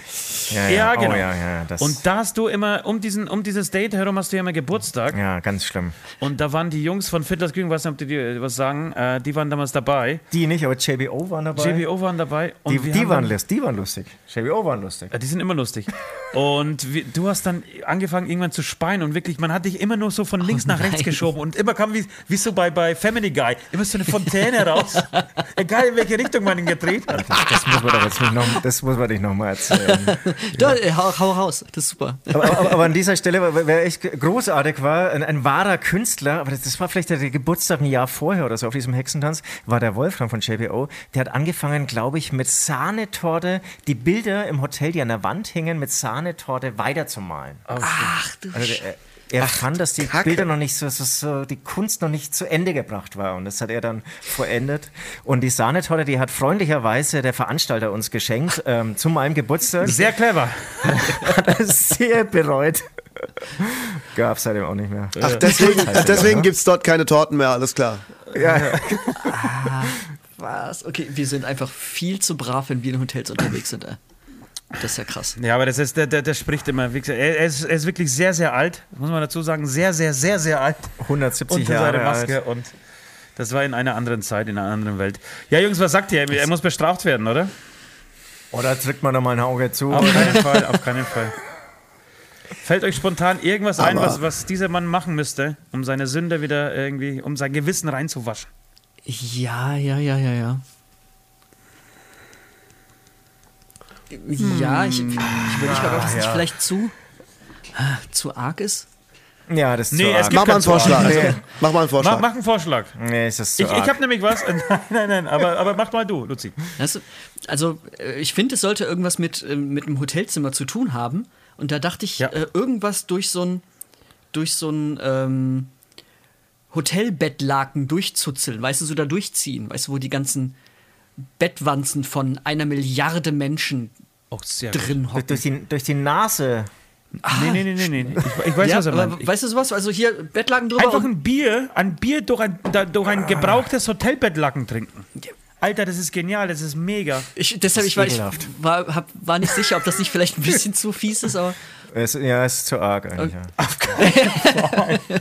Ja, Ja, Oh, genau. ja, ja, das, Und da hast du immer, um, diesen, um dieses Date herum hast du ja immer Geburtstag. ja, ganz schlimm. Und da waren die Jungs von Fiddlers nicht, ob die dir was sagen, äh, die waren damals dabei. Die nicht, aber JBO waren dabei. JBO waren dabei. Und die, die, waren dann- lust, die waren lustig. JBO waren lustig. Ja, die sind immer lustig. Und wir, du hast dann angefangen irgendwann zu speien und wirklich, man hat dich immer nur so von links nach rechts nein. geschoben und immer kam wie, wie so bei, bei Family Guy. Immer so eine Fontäne raus. Egal in welche Richtung man ihn gedreht hat. Das muss man doch jetzt nicht noch, das muss man nicht noch mal erzählen. Da, äh, hau, hau raus, das ist super. aber, aber, aber an dieser Stelle, wer echt großartig war, ein, ein wahrer Künstler, aber das, das war vielleicht der Geburtstag ein Jahr vorher oder so auf diesem Hexentanz, war der Wolfram von JBO. Der hat angefangen, glaube ich, mit Sahnetorte die Bilder im Hotel, die an der Wand hingen, mit Sahnetorte weiterzumalen. Ach du Also der, er fand, dass die Kacke. Bilder noch nicht so, so, so, die Kunst noch nicht zu Ende gebracht war. Und das hat er dann vollendet. Und die Sahnetorte, die hat freundlicherweise der Veranstalter uns geschenkt ähm, zu meinem Geburtstag. Sehr clever. Hat er sehr bereut. Gab seitdem auch nicht mehr. Ach, deswegen, er deswegen gibt es dort keine Torten mehr, alles klar. Was? Okay, wir sind einfach viel zu brav, wenn wir in Hotels unterwegs sind, ey. Das ist ja krass. Ja, aber das ist, der, der, der spricht immer. Wie gesagt, er, ist, er ist wirklich sehr, sehr alt. Muss man dazu sagen. Sehr, sehr, sehr, sehr alt. 170 Unter Jahre Maske. alt. Und das war in einer anderen Zeit, in einer anderen Welt. Ja, Jungs, was sagt ihr? Er muss bestraft werden, oder? Oder drückt man noch mal ein Auge zu? Auf keinen Fall, auf keinen Fall. Fällt euch spontan irgendwas ein, was, was dieser Mann machen müsste, um seine Sünde wieder irgendwie, um sein Gewissen reinzuwaschen? Ja, ja, ja, ja, ja. Ja, ich, ich überlege gerade, ob das nicht ja. vielleicht zu, ah, zu arg ist. Ja, das ist Nee, Mach mal einen Vorschlag. Also, mach mal einen Mach, Vorschlag. mach einen Vorschlag. Nee, ist zu Ich, arg. ich habe nämlich was. Nein, nein, nein, aber, aber mach mal du, Luzi. Du, also, äh, ich finde, es sollte irgendwas mit, äh, mit einem Hotelzimmer zu tun haben. Und da dachte ich, Ja. äh, irgendwas durch so ein, durch so ein ähm, Hotelbettlaken durchzuzeln. Weißt du, so da durchziehen. Weißt du, wo die ganzen Bettwanzen von einer Milliarde Menschen Auch sehr drin durch, hocken. durch, die, durch die Nase. Nee, nee, nee, nee, nee. Ich, ich weiß, ja, was er meint. Weißt du sowas? Also hier Bettlaken drüber. einfach ein Bier, ein Bier durch ein, da, durch ein gebrauchtes Hotelbettlacken trinken. Alter, das ist genial, das ist mega. Ich, deshalb, ist ich, war, ich war, hab, war nicht sicher, ob das nicht vielleicht ein bisschen zu fies ist, aber Es, ja, es ist zu arg eigentlich. Ja.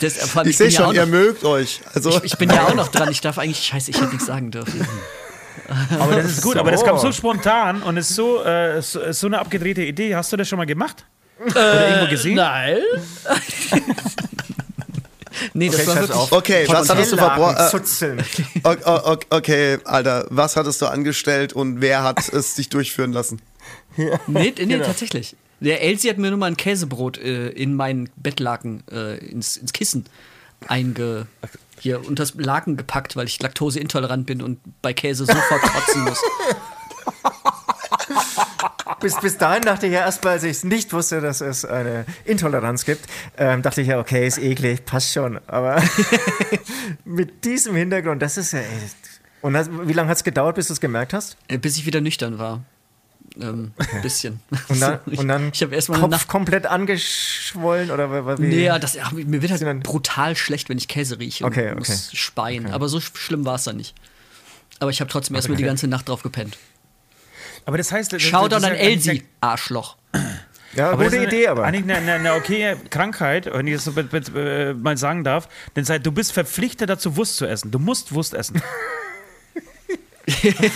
das, allem, Ich sehe ja schon, auch ihr noch, mögt euch. Also, ich, ich bin ja auch noch dran. Ich darf eigentlich, scheiße, ich hätte nichts sagen dürfen. Aber das ist gut, So. aber das kam so spontan und ist so, äh, so, ist so eine abgedrehte Idee. Hast du das schon mal gemacht? Oder irgendwo gesehen? Nein. nee, das Okay, war wirklich. auf. okay, was hattest du verbrochen? Äh, okay, Alter, was hattest du angestellt und wer hat es dich durchführen lassen? Nee, nee Genau. tatsächlich. Der Elsie hat mir nur mal ein Käsebrot äh, in meinen Bettlaken, äh, ins, ins Kissen einge. Hier unter das Laken gepackt, weil ich laktoseintolerant bin und bei Käse sofort kotzen muss. Bis, bis dahin dachte ich ja erstmal, als ich es nicht wusste, dass es eine Intoleranz gibt, ähm, dachte ich ja, okay, ist eklig, passt schon. Aber mit diesem Hintergrund, das ist ja. Ey, und das, wie lange hat es gedauert, bis du es gemerkt hast? Äh, bis ich wieder nüchtern war. Ähm, ein bisschen. Und dann, ich und dann ich habe erstmal eine Kopf Nacht. komplett angeschwollen oder wie? Nee, ja, das, ach, mir wird halt brutal schlecht, wenn ich Käse rieche und Okay, muss okay. speien. Aber so sch- schlimm war es dann nicht. Aber ich habe trotzdem erstmal die ganze Nacht drauf gepennt. Aber das heißt, das, Schau dann an ja- Elsie, Arschloch. Ja, Aber gute Idee, aber. Eigentlich eine, eine, eine okay Krankheit, wenn ich das so äh, mal sagen darf. Denn sei- du bist verpflichtet dazu, Wurst zu essen. Du musst Wurst essen.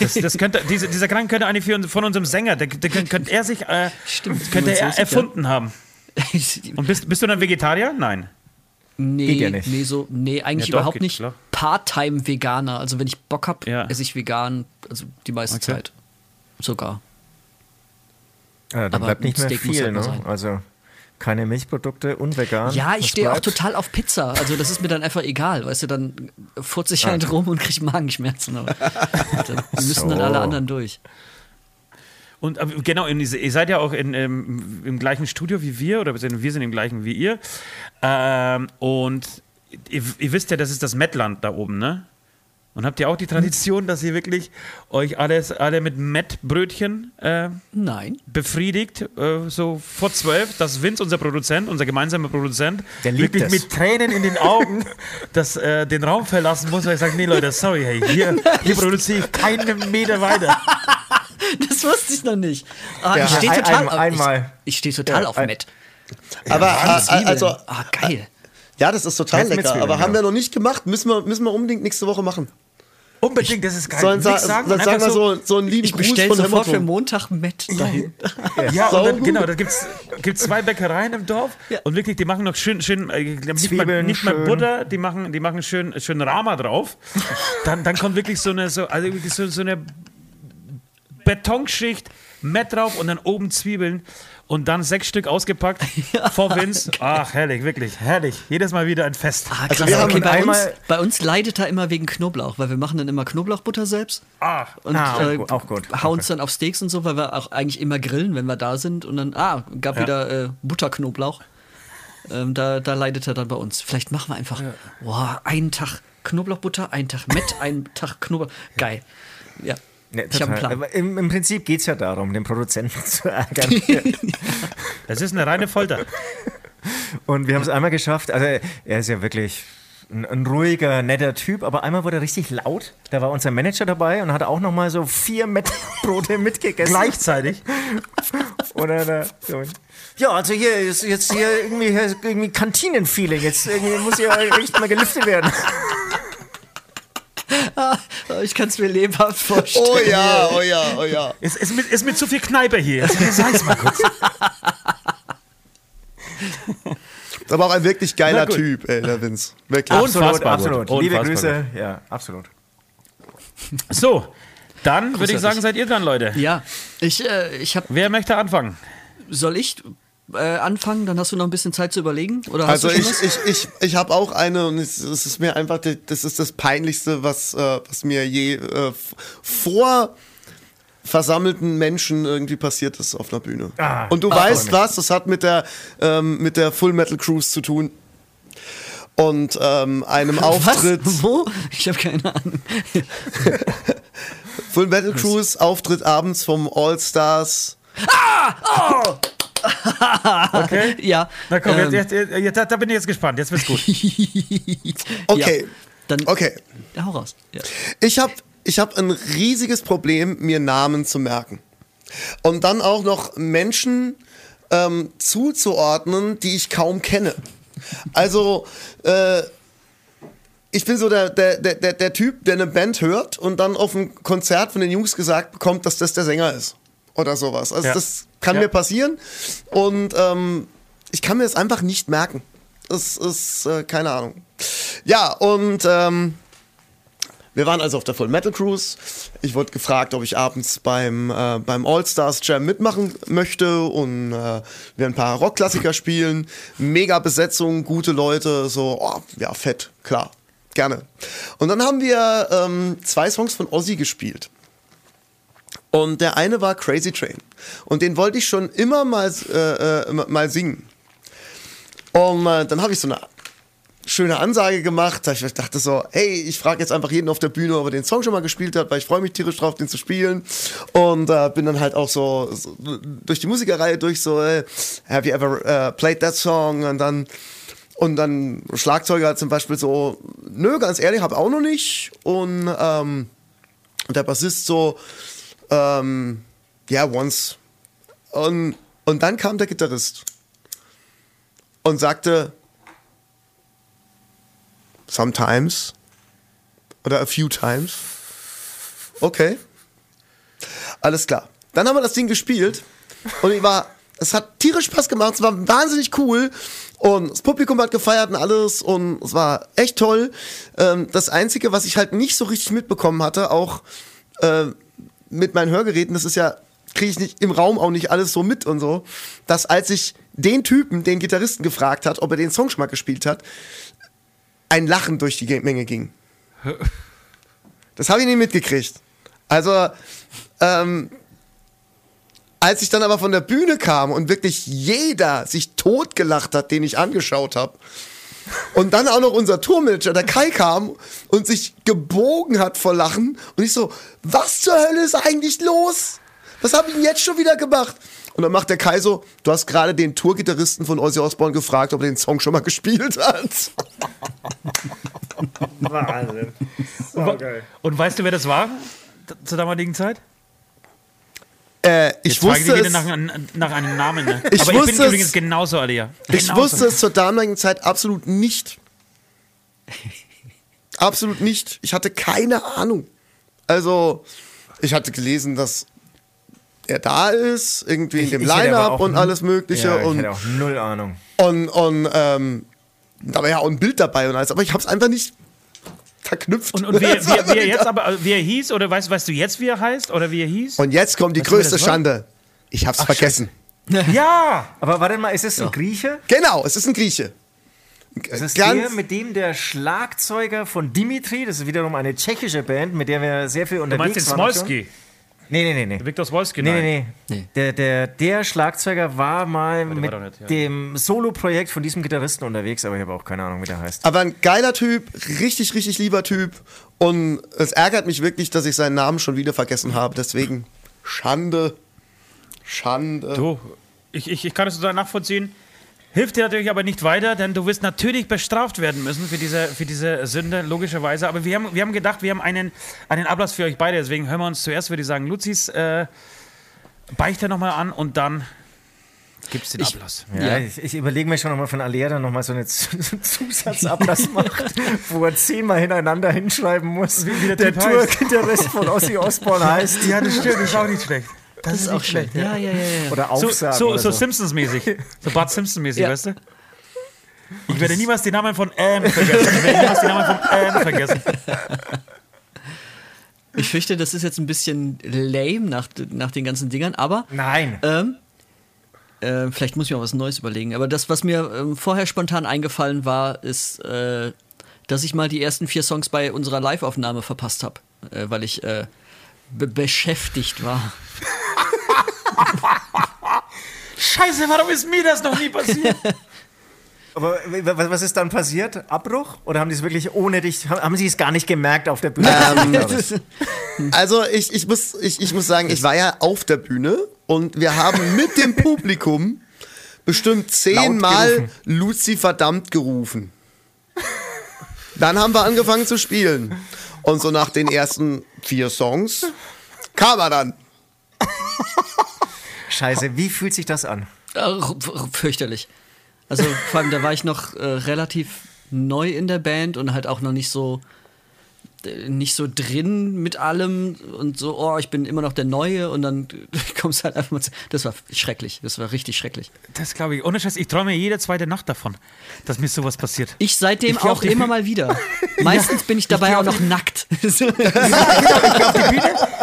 Das, das könnte, diese, dieser Krank könnte eigentlich für, von unserem Sänger, der, der könnte, er sich, äh, Stimmt, könnte er 25, ja. erfunden haben. Und bist, bist du dann Vegetarier? Nein. nee, Geht ja nicht. nee, so, nee, eigentlich Ja, doch, überhaupt nicht. Part-Time-Veganer. Also wenn ich Bock habe, Ja. esse ich vegan, also die meiste Okay. Zeit. Sogar. Ja, dann aber bleibt nicht mehr Steak viel, halt ne? Also keine Milchprodukte und vegan. Ja, ich stehe auch total auf Pizza. Also das ist mir dann einfach egal. Weißt du, dann furze ich Ah. halt rum und kriege Magenschmerzen. Aber dann müssen dann So. alle anderen durch. Und genau, diese, ihr seid ja auch in, ähm, im gleichen Studio wie wir, oder wir sind, wir sind im gleichen wie ihr. Ähm, und ihr, ihr wisst ja, das ist das Mettland da oben, ne? Und habt ihr auch die Tradition, dass ihr wirklich euch alles, alle mit Mettbrötchen äh, Nein. befriedigt, äh, so vor zwölf, dass Vince, unser Produzent, unser gemeinsamer Produzent, Der liebt wirklich es. mit Tränen in den Augen das, äh, den Raum verlassen muss, weil er sagt, nee Leute, sorry, hey, hier, hier produziere ich keinen Meter weiter. Das wusste ich noch nicht. Ah, Ja, ich stehe total, ein- auf- einmal. Ich, ich stehe total Ja, auf ein- Met. Aber äh, Zwiebeln. also, ah, geil. ja, das ist total lecker. Aber haben ja. wir noch nicht gemacht. Müssen wir, müssen wir unbedingt nächste Woche machen. Unbedingt, das ist geil. Sollen sa sagen, dann einfach sagen wir so, so einen lieben Ich Gruß bestelle von sofort für Hamilton. Montag Met dahin. Ja, Sau und dann, genau, da gibt's gibt's zwei Bäckereien im Dorf Ja. und wirklich, die machen noch schön, schön äh, nicht, mal, Zwiebeln nicht mal schön. Butter, die machen, die machen schön, schön Rama drauf. Dann, dann kommt wirklich so eine, so, also wirklich so, so eine Betonschicht, Met drauf und dann oben Zwiebeln und dann sechs Stück ausgepackt vor Vince. Ach, herrlich, wirklich, herrlich. Jedes Mal wieder ein Fest. Ah, Also wir haben okay, bei, uns, bei uns leidet er immer wegen Knoblauch, weil wir machen dann immer Knoblauchbutter selbst Ah, und Ah, auch äh, gut, auch gut. hauen es dann auf Steaks und so, weil wir auch eigentlich immer grillen, wenn wir da sind. Und dann, ah, gab Ja. wieder äh, Butterknoblauch. Ähm, da, da leidet er dann bei uns. Vielleicht machen wir einfach, boah, einen Tag Knoblauchbutter, einen Tag Met, einen Tag Knoblauch. Geil. Ja. Ne, ich habe einen. Plan. Im, Im Prinzip geht es ja darum, den Produzenten zu ärgern. das ist eine reine Folter. Und wir haben es einmal geschafft. Also, er ist ja wirklich ein, ein ruhiger, netter Typ, aber einmal wurde er richtig laut. Da war unser Manager dabei und hat auch noch mal so vier Mettbrote mitgegessen. Gleichzeitig. Oder da, so. Ja, also hier ist jetzt hier irgendwie, hier irgendwie Kantinenfeeling. Jetzt irgendwie muss ja echt mal gelüftet werden. Oh, Ich kann es mir lebhaft vorstellen. Oh ja, oh ja, oh ja. Ist, ist, mit, ist mit zu viel Kneipe hier. Jetzt sag's mal kurz. Aber auch ein wirklich geiler gut. Typ, ey, der Vince. Wirklich. Und- Unfassbar gut. absolut. Liebe Grüße. Ja, absolut. So, dann würde ich sagen, seid ihr dran, Leute. Ja, ich, äh, ich habe, Wer möchte anfangen? soll ich äh, anfangen? Dann hast du noch ein bisschen Zeit zu überlegen. Oder hast Also du schon ich, was? ich, ich, ich habe auch eine und es, es ist mir einfach, das ist das Peinlichste, was, äh, was mir je äh, vor versammelten Menschen irgendwie passiert ist auf einer Bühne. Ah, und du ah, weißt was, das hat mit der, ähm, mit der Full Metal Cruise zu tun. Und ähm, einem Auftritt, Was? Wo? Ich habe keine Ahnung. Full Metal Cruise, Auftritt abends vom All Stars. Okay? Ja. Na komm, ähm, jetzt, jetzt, jetzt, da bin ich jetzt gespannt. Jetzt wird's gut. Okay, Ja, dann okay. Ja, hau raus. Ja. Ich habe ich hab ein riesiges Problem, mir Namen zu merken. Und dann auch noch Menschen ähm, zuzuordnen, die ich kaum kenne. Also, äh, ich bin so der, der, der, der, der Typ, der eine Band hört und dann auf einem Konzert von den Jungs gesagt bekommt, dass das der Sänger ist. Oder sowas. Also, Ja. das kann Ja. mir passieren. Und ähm, ich kann mir das einfach nicht merken. Das ist, äh, keine Ahnung. Ja, und ähm, wir waren also auf der Full Metal Cruise. Ich wurde gefragt, ob ich abends beim, äh, beim All-Stars Jam mitmachen möchte und äh, wir ein paar Rockklassiker spielen. Mega Besetzung, gute Leute, so, oh, ja, fett, klar, gerne. Und dann haben wir ähm, zwei Songs von Ozzy gespielt. Und der eine war Crazy Train. Und den wollte ich schon immer mal, äh, äh, mal singen. Und äh, dann habe ich so eine schöne Ansage gemacht. Ich dachte so, hey, ich frage jetzt einfach jeden auf der Bühne, ob er den Song schon mal gespielt hat, weil ich freue mich tierisch drauf, den zu spielen. Und äh, bin dann halt auch so, so durch die Musikerreihe durch so, äh, have you ever uh, played that song? Und dann und dann Schlagzeuger zum Beispiel so, nö, ganz ehrlich, habe auch noch nicht. Und, ähm, und der Bassist so, ähm, ja, once. Und, und dann kam der Gitarrist und sagte, sometimes oder a few times. Okay. Alles klar. Dann haben wir das Ding gespielt und ich war, es hat tierisch Spaß gemacht, es war wahnsinnig cool und das Publikum hat gefeiert und alles und es war echt toll. Ähm, das Einzige, was ich halt nicht so richtig mitbekommen hatte, auch äh, mit meinen Hörgeräten, das ist ja, kriege ich nicht im Raum auch nicht alles so mit und so, dass als ich den Typen, den Gitarristen gefragt hat, ob er den Song schon mal gespielt hat, ein Lachen durch die Menge ging. Das habe ich nicht mitgekriegt. Also, ähm, als ich dann aber von der Bühne kam und wirklich jeder sich totgelacht hat, den ich angeschaut habe, und dann auch noch unser Tourmanager, der Kai, kam und sich gebogen hat vor Lachen. Und ich so, was zur Hölle ist eigentlich los? Was habe ich denn jetzt schon wieder gemacht? Und dann macht der Kai so, du hast gerade den Tourgitarristen von Ozzy Osbourne gefragt, ob er den Song schon mal gespielt hat. Wahnsinn. So geil. Und weißt du, wer das war? Zur damaligen Zeit? Äh, ich Jetzt wusste ich es, nach, nach einem Namen. Ne? Ich Aber ich bin wusste es- übrigens genauso, Alia. ich Genauso. wusste es zur damaligen Zeit absolut nicht. Absolut nicht. Ich hatte keine Ahnung. Also, ich hatte gelesen, dass er da ist, irgendwie in Ich- dem ich hätte aber Line-Up und alles Mögliche. Ja, ich und, auch null Ahnung. und, und ähm, da war ja auch ein Bild dabei und alles, aber ich habe es einfach nicht verknüpft. Und, und wie, wie, wie er jetzt aber, wie er hieß, oder weißt, weißt du jetzt, wie er heißt? Oder wie er hieß? Und jetzt kommt die Weißt du, größte? Schande. Ich hab's vergessen. ja! Aber warte mal, ist es ein Grieche? Genau, es ist ein Grieche. Das ist Ganz- der, mit dem der Schlagzeuger von Dimitri, das ist wiederum eine tschechische Band, mit der wir sehr viel Du unterwegs meinst den waren. Smolski? Nee, nee, nee, nee. Viktor Smolski? Nee, nein. nee, nee. Nee. Der, der, der Schlagzeuger war mal war mit doch nicht, ja. dem Solo-Projekt von diesem Gitarristen unterwegs, aber ich habe auch keine Ahnung, wie der heißt. Aber ein geiler Typ, richtig, richtig lieber Typ. Und es ärgert mich wirklich, dass ich seinen Namen schon wieder vergessen habe. Deswegen Schande. Schande. Du, ich, ich, ich kann es total nachvollziehen. Hilft dir natürlich aber nicht weiter, denn du wirst natürlich bestraft werden müssen für diese, für diese Sünde, logischerweise. Aber wir haben, wir haben gedacht, wir haben einen, einen Ablass für euch beide. Deswegen hören wir uns zuerst, würde ich sagen, Luzis äh, Beichte nochmal an und dann gibt es den Ablass. Ja, Ja. ich, ich überlege mir schon nochmal von Alea dann nochmal so einen Zusatzablass macht, wo er zehnmal hintereinander hinschreiben muss, Wie- wie der der Typ heißt. Tour-Gitarrist von Ozzy Osbourne heißt. Ja, das stimmt, ist auch nicht schlecht. Das ist auch schlecht. Ja, ja, ja, ja. Oder So, Aufsagen so, oder so so. Simpsons-mäßig. So Bart Simpson-mäßig, Ja. weißt du? Ich werde niemals den Namen von Anne vergessen. Ich werde niemals den Namen von Anne vergessen. Ich fürchte, das ist jetzt ein bisschen lame nach, nach den ganzen Dingern, aber Nein. ähm, äh, vielleicht muss ich mir auch was Neues überlegen. Aber das, was mir ähm, vorher spontan eingefallen war, ist, äh, dass ich mal die ersten vier Songs bei unserer Live-Aufnahme verpasst habe, äh, weil ich äh, be beschäftigt war. Scheiße, warum ist mir das noch nie passiert? Aber was ist dann passiert? Abbruch? Oder haben die es wirklich ohne dich, haben sie es gar nicht gemerkt auf der Bühne? Also ich, ich, muss, ich, ich muss sagen, ich war ja auf der Bühne und wir haben mit dem Publikum bestimmt zehnmal. Lucy verdammt gerufen. Dann haben wir angefangen zu spielen. Und so nach den ersten vier Songs kam er dann. Scheiße, wie fühlt sich das an? Fürchterlich. Also vor allem, da war ich noch äh, relativ neu in der Band und halt auch noch nicht so nicht so drin mit allem und so, oh, ich bin immer noch der Neue und dann kommst du halt einfach mal zu. Das war schrecklich. Das war richtig schrecklich. Das glaube ich. Ohne Scheiß, ich träume jede zweite Nacht davon, dass mir sowas passiert. Ich seitdem Ich auf auch die immer Bühne. mal wieder. Meistens bin ich dabei geh auch auf noch die- nackt.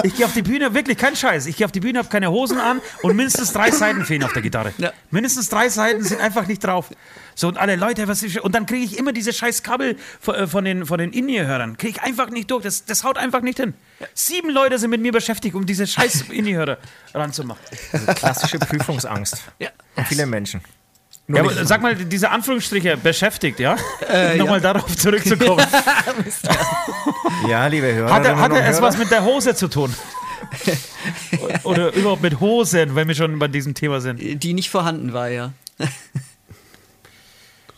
Ich gehe auf die Bühne, wirklich kein Scheiß. Ich gehe auf die Bühne, habe keine Hosen an und mindestens drei Seiten fehlen auf der Gitarre. Ja. Mindestens drei Seiten sind einfach nicht drauf. So und alle Leute, was ist, und dann kriege ich immer diese scheiß Kabel von, äh, von den, von den In-Ear-Hörern. Kriege ich einfach nicht durch. Das, das haut einfach nicht hin. Sieben Leute sind mit mir beschäftigt, um diese scheiß In-Ear-Hörer ranzumachen. Klassische Prüfungsangst. Ja. Und viele Menschen. Ja, aber sag mal, diese Anführungsstriche beschäftigt, ja? Äh, Nochmal darauf zurückzukommen. Ja, liebe Hörer. Hat er, hat er es was mit der Hose zu tun? Oder überhaupt mit Hosen, wenn wir schon bei diesem Thema sind? Die nicht vorhanden war, ja.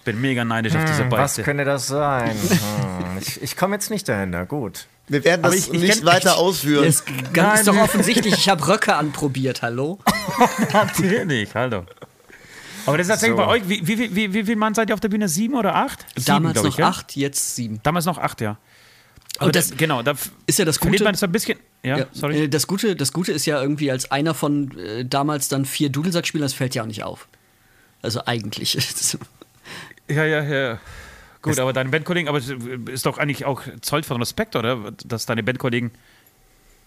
Bin mega neidisch auf diese Was Beichte. könnte das sein? Hm, ich ich komme jetzt nicht dahinter. Gut. Wir werden Aber das ich- ich nicht kenn- weiter ausführen. Das ist ganz ist doch offensichtlich, ich habe Röcke anprobiert, hallo? Natürlich, hallo. Aber das ist tatsächlich So. bei euch, wie, wie, wie, wie, viele Mann seid ihr auf der Bühne? Sieben oder acht? Sieben, Damals noch ich, ja? acht, jetzt sieben. Damals noch acht, ja. Aber Und das, das genau, da ist ja das Gute. man so ein bisschen. Ja, Ja, sorry. äh, Das Gute, das Gute ist ja irgendwie, als einer von äh, damals dann vier Dudelsack-Spielern, das fällt ja auch nicht auf. Also eigentlich. Ja, ja, ja. Gut, aber deine Bandkollegen, aber es ist doch eigentlich auch Zoll von Respekt, oder? Dass deine Bandkollegen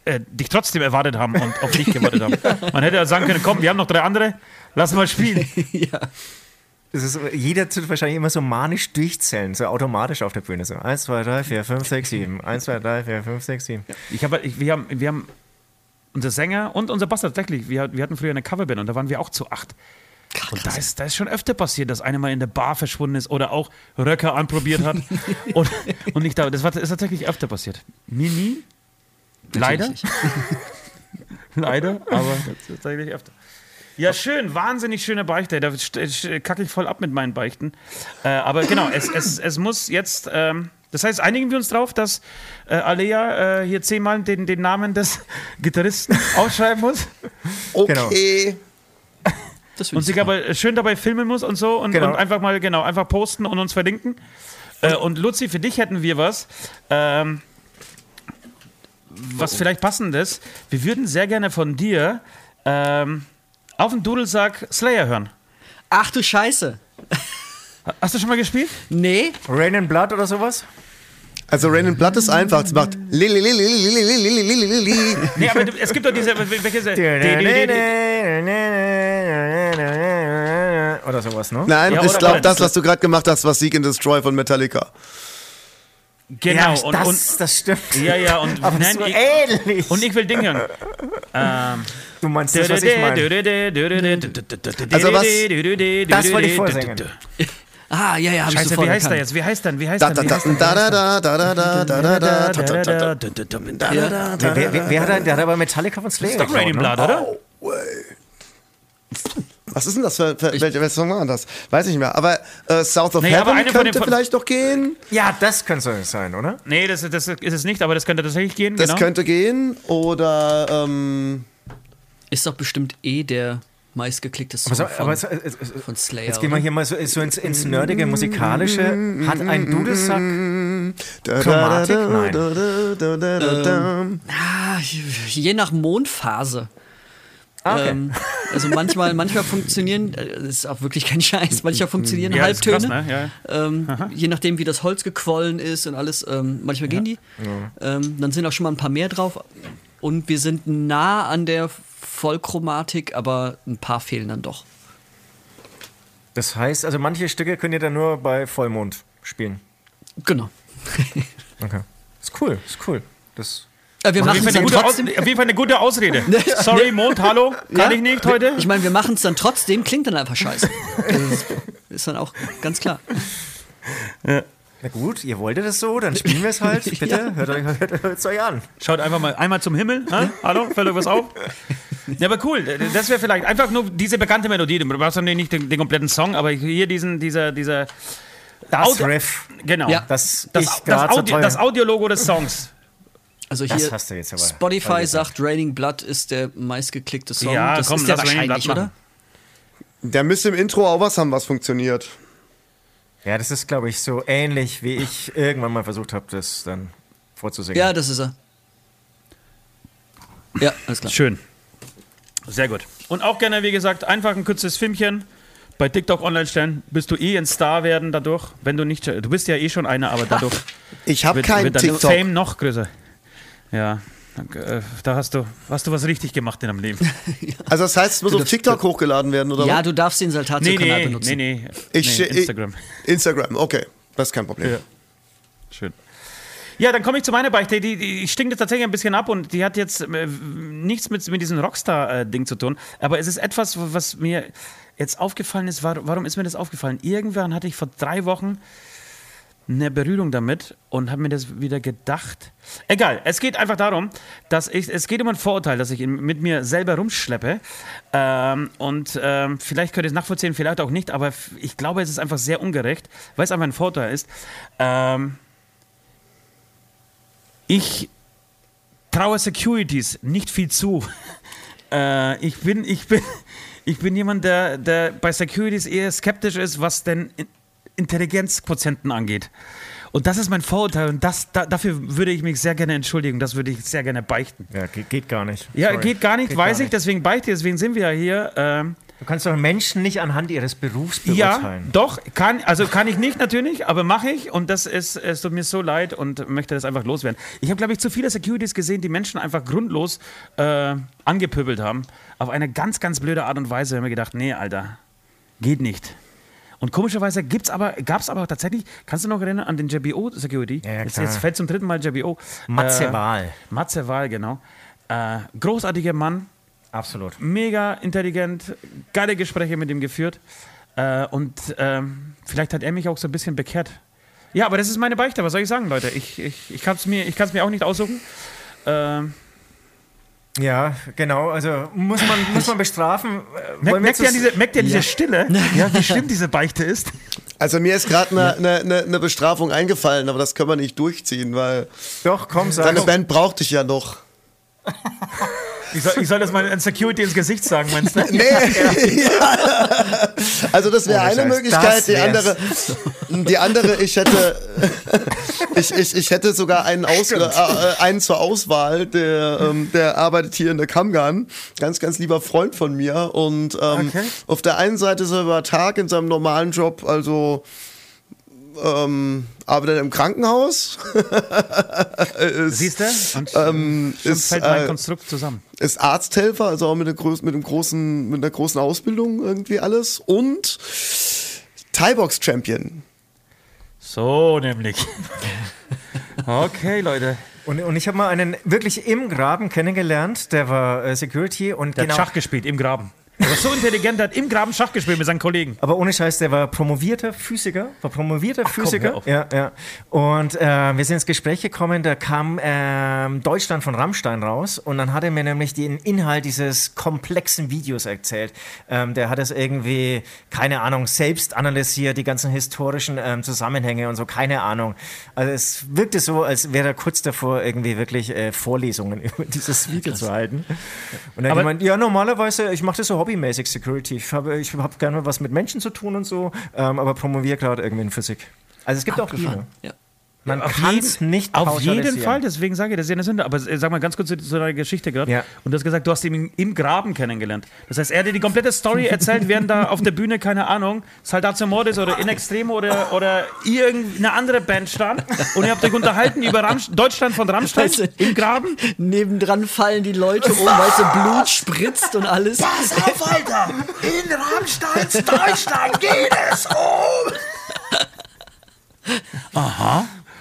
äh, dich trotzdem erwartet haben und auf dich gewartet haben. Man hätte ja sagen können, komm, wir haben noch drei andere, lass mal spielen. ja. Das ist, jeder tut wahrscheinlich immer so manisch durchzählen, so automatisch auf der Bühne. So 1, 2, 3, 4, 5, 6, 7. 1, 2, 3, 4, 5, 6, 7. Ich hab, ich, wir, haben, wir haben unser Sänger und unser Bass tatsächlich, wir, wir hatten früher eine Coverband und da waren wir auch zu acht. Und da ist, da ist schon öfter passiert, dass einer mal in der Bar verschwunden ist oder auch Röcker anprobiert hat und, und nicht da. Das war, ist tatsächlich öfter passiert. Mir nie. Leider. Leider, aber tatsächlich öfter. Ja, schön, wahnsinnig schöne Beichte. Da kacke ich voll ab mit meinen Beichten. Äh, aber genau, es, es, es muss jetzt. Ähm, das heißt, einigen wir uns drauf, dass äh, Alea äh, hier zehnmal den, den Namen des Gitarristen aufschreiben muss Okay. Das und sich ich aber schön dabei filmen muss und so und, Genau. und einfach mal, genau, einfach posten und uns verlinken. Äh, und Luzi, für dich hätten wir was. Ähm, was vielleicht passendes. Wir würden sehr gerne von dir ähm, auf dem Dudelsack Slayer hören. Ach du Scheiße. Hast du schon mal gespielt? Nee, Rain and Blood oder sowas? Also Rain and Blood ist einfach. Es macht li, li, li, li, li, li, li, li, li, li, li. Nee, aber es gibt doch diese. Welche, Oder sowas, ne? Nein, Ja, ich glaube, das, was du gerade gemacht hast, war Seek and Destroy von Metallica. genau. ja, und, das, und, das stimmt. ja, ja, und, Aber nein, so ich, ähnlich. und ich will Ding hören. Ähm, du meinst das, was ich meine. Also was- Das wollte ich vorsingen. Ah, ja, ja, hab Scheiße, wie heißt der jetzt? Wie heißt dann? Wie heißt dann? Wer hat denn? Der hat aber Metallica von Slayer. Ist doch Blood, oder? Was ist denn das für, für ich, Song war das? Weiß ich nicht mehr. Aber äh, South of nee, Heaven könnte vielleicht doch gehen. Ja, das könnte sein, oder? Nee, das, das ist es nicht, aber das könnte tatsächlich gehen. Das genau. könnte gehen. Oder ähm, ist doch bestimmt eh der meistgeklickte Song Aber, so, von, aber so, äh, äh, von Slayer. jetzt gehen wir hier mal so, so ins, ins nerdige, musikalische. Hat ein Dudelsack Chromatik? Nein. da. Ah, je nach Mondphase. Ah, okay. Ähm, also manchmal, manchmal funktionieren, äh, das ist auch wirklich kein Scheiß, manchmal funktionieren Ja, Halbtöne. krass, ne? ja. ähm, je nachdem, wie das Holz gequollen ist und alles. Ähm, manchmal gehen die. Ähm, dann sind auch schon mal ein paar mehr drauf. Und wir sind nah an der Vollchromatik, aber ein paar fehlen dann doch. Das heißt, also manche Stücke könnt ihr dann nur bei Vollmond spielen. Genau. Okay. Ist cool, ist cool. Das Äh, wir Auf machen jeden, es Fall eine dann Aus, trotzdem. auf jeden Fall eine gute Ausrede. Sorry, Mond, hallo, kann ich nicht heute. Ich meine, wir machen es dann trotzdem, klingt dann einfach scheiße. Das ist, ist dann auch ganz klar. Na gut, ihr wolltet es so, dann spielen wir es halt. Bitte, Ja. hört, euch, hört, hört es euch an. Schaut einfach mal einmal zum Himmel. hä? Hallo, fällt euch was auf? Ja, aber cool. Das wäre vielleicht einfach nur diese bekannte Melodie. Du brauchst natürlich nicht den, den kompletten Song, aber hier diesen, dieser, dieser. Das Audio- Riff, Genau. Ja. das, Das, das, gerade so das Audiologo des Songs. Also Das hier, hast du jetzt aber Spotify sagt, Raining Blood ist der meistgeklickte Song. Ja, das komm, ist der wahrscheinlich, oder? Der müsste im Intro auch was haben, was funktioniert. Ja, das ist, glaube ich, so ähnlich, wie ich irgendwann mal versucht habe, das dann vorzusingen. Ja, das ist er. Ja, alles klar. Schön. Sehr gut. Und auch gerne, wie gesagt, einfach ein kurzes Filmchen bei TikTok online stellen. Bist du eh ein Star werden dadurch, wenn du nicht. Du bist ja eh schon einer, aber dadurch Ich habe wird, kein wird dein TikTok. Fame noch größer. Ja. äh, Da hast du, hast du was richtig gemacht in deinem Leben. Also das heißt, es muss auf TikTok hochgeladen werden, oder Ja, was? du darfst den Nee, Saltatio-Kanal nee, benutzen. nee, nee. Ich, nee ich- Instagram. Instagram, okay. Das ist kein Problem. Ja. Schön. Ja, dann komme ich zu meiner Beichte. Die, die stinkt jetzt tatsächlich ein bisschen ab und die hat jetzt äh, nichts mit, mit diesem Rockstar-Ding zu tun. Aber es ist etwas, was mir jetzt aufgefallen ist. Warum, warum ist mir das aufgefallen? Irgendwann hatte ich vor drei Wochen eine Berührung damit und habe mir das wieder gedacht. Egal, es geht einfach darum, dass ich, es geht um ein Vorurteil, das ich mit mir selber rumschleppe. Ähm, und ähm, vielleicht könnt ihr es nachvollziehen, vielleicht auch nicht, aber ich glaube, es ist einfach sehr ungerecht, weil es einfach ein Vorurteil ist. Ähm, ich traue Securities nicht viel zu. äh, ich bin, ich bin, ich bin jemand, der, der bei Securities eher skeptisch ist, was den In- Intelligenzquotienten angeht. Und das ist mein Vorurteil und das, da, dafür würde ich mich sehr gerne entschuldigen, das würde ich sehr gerne beichten. Ja, geht, geht gar nicht. Ja, Sorry. geht gar nicht, Geht weiß gar ich, deswegen beichte ich, deswegen sind wir ja hier. Ähm, Du kannst doch Menschen nicht anhand ihres Berufs ja, beurteilen. doch, kann, also kann ich nicht natürlich, aber mache ich und das ist, es tut mir so leid und möchte das einfach loswerden. Ich habe, glaube ich, zu viele Securities gesehen, die Menschen einfach grundlos äh, angepöbelt haben, auf eine ganz, ganz blöde Art und Weise. Ich habe mir gedacht, nee, Alter, geht nicht. Und komischerweise gibt's aber, gab es aber tatsächlich, kannst du noch erinnern an den JBO Security? Ja, ja, jetzt, jetzt fällt zum dritten Mal JBO. Matze Äh, Wahl. Matze Wahl, genau. Äh, großartiger Mann, Absolut. mega intelligent, geile Gespräche mit ihm geführt. Äh, und ähm, vielleicht hat er mich auch so ein bisschen bekehrt. Ja, aber das ist meine Beichte. Was soll ich sagen, Leute? Ich, ich, ich kann es mir, ich mir auch nicht aussuchen. Ähm, Ja, genau. Also muss man, muss man bestrafen. Äh, merkt, merkt, ihr diese, merkt ihr Ja. diese Stille? Ja, wie schlimm diese Beichte ist? Also mir ist gerade eine ne, ne, ne Bestrafung eingefallen, aber das können wir nicht durchziehen, weil Doch, komm, sag deine. Band braucht dich ja noch. Ich soll, ich soll das mal an Security ins Gesicht sagen, meinst du? Nee. Ja. Also das wäre Ohne eine Scheiß, Möglichkeit. das Die wär's. andere, die andere, ich hätte, ich, ich, ich hätte sogar einen, Aus, äh, äh, einen zur Auswahl. Der, ähm, der arbeitet hier in der Kamgan. Ganz, ganz lieber Freund von mir. Und ähm, Okay. auf der einen Seite ist er über Tag in seinem normalen Job, also ähm, arbeitet im Krankenhaus. ist, Siehst du? Und ähm, ist, fällt mein äh, Konstrukt zusammen. ist Arzthelfer, also auch mit, einer groß, mit, einem großen, mit einer großen Ausbildung irgendwie alles. Und Thai-Box-Champion. So nämlich. Okay, Leute. Und, und ich habe mal einen wirklich im Graben kennengelernt, der war äh, Security und Der genau. hat Schach gespielt im Graben. Er war so intelligent, hat im Graben Schach gespielt mit seinen Kollegen. Aber ohne Scheiß, der war promovierter Physiker, war promovierter hör Physiker. auf. Ja, ja. Und äh, wir sind ins Gespräch gekommen, da kam ähm, Deutschland von Rammstein raus und dann hat er mir nämlich den Inhalt dieses komplexen Videos erzählt. Ähm, der hat es irgendwie, keine Ahnung, selbst analysiert, die ganzen historischen ähm, Zusammenhänge und so, keine Ahnung. Also es wirkte so, als wäre er kurz davor, irgendwie wirklich äh, Vorlesungen über dieses Video zu halten. Und dann hat gemeint, ja, normalerweise, ich mache das so hobbymäßig Security. Ich habe ich hab gerne was mit Menschen zu tun und so, ähm, aber promoviere gerade irgendwie in Physik. Also es gibt auch die. Ne? Ja. Man Auf kann jeden, es nicht auf jeden. Fall, deswegen sage ich, das ist ja eine Sünde. Aber äh, sag mal ganz kurz zu, zu deiner Geschichte gerade. Ja. Und du hast gesagt, du hast ihn im, Graben kennengelernt. Das heißt, er hat dir die komplette Story erzählt, während da auf der Bühne, keine Ahnung, Saldatio Mortis oder In Extremo oder, oder irgendeine andere Band stand. Und ihr habt euch unterhalten über Rammst Deutschland von Rammstein Weißt du- im Graben. Nebendran fallen die Leute um, weißt du, Blut spritzt und alles. Pass auf, Alter! In Rammsteins Deutschland geht es um!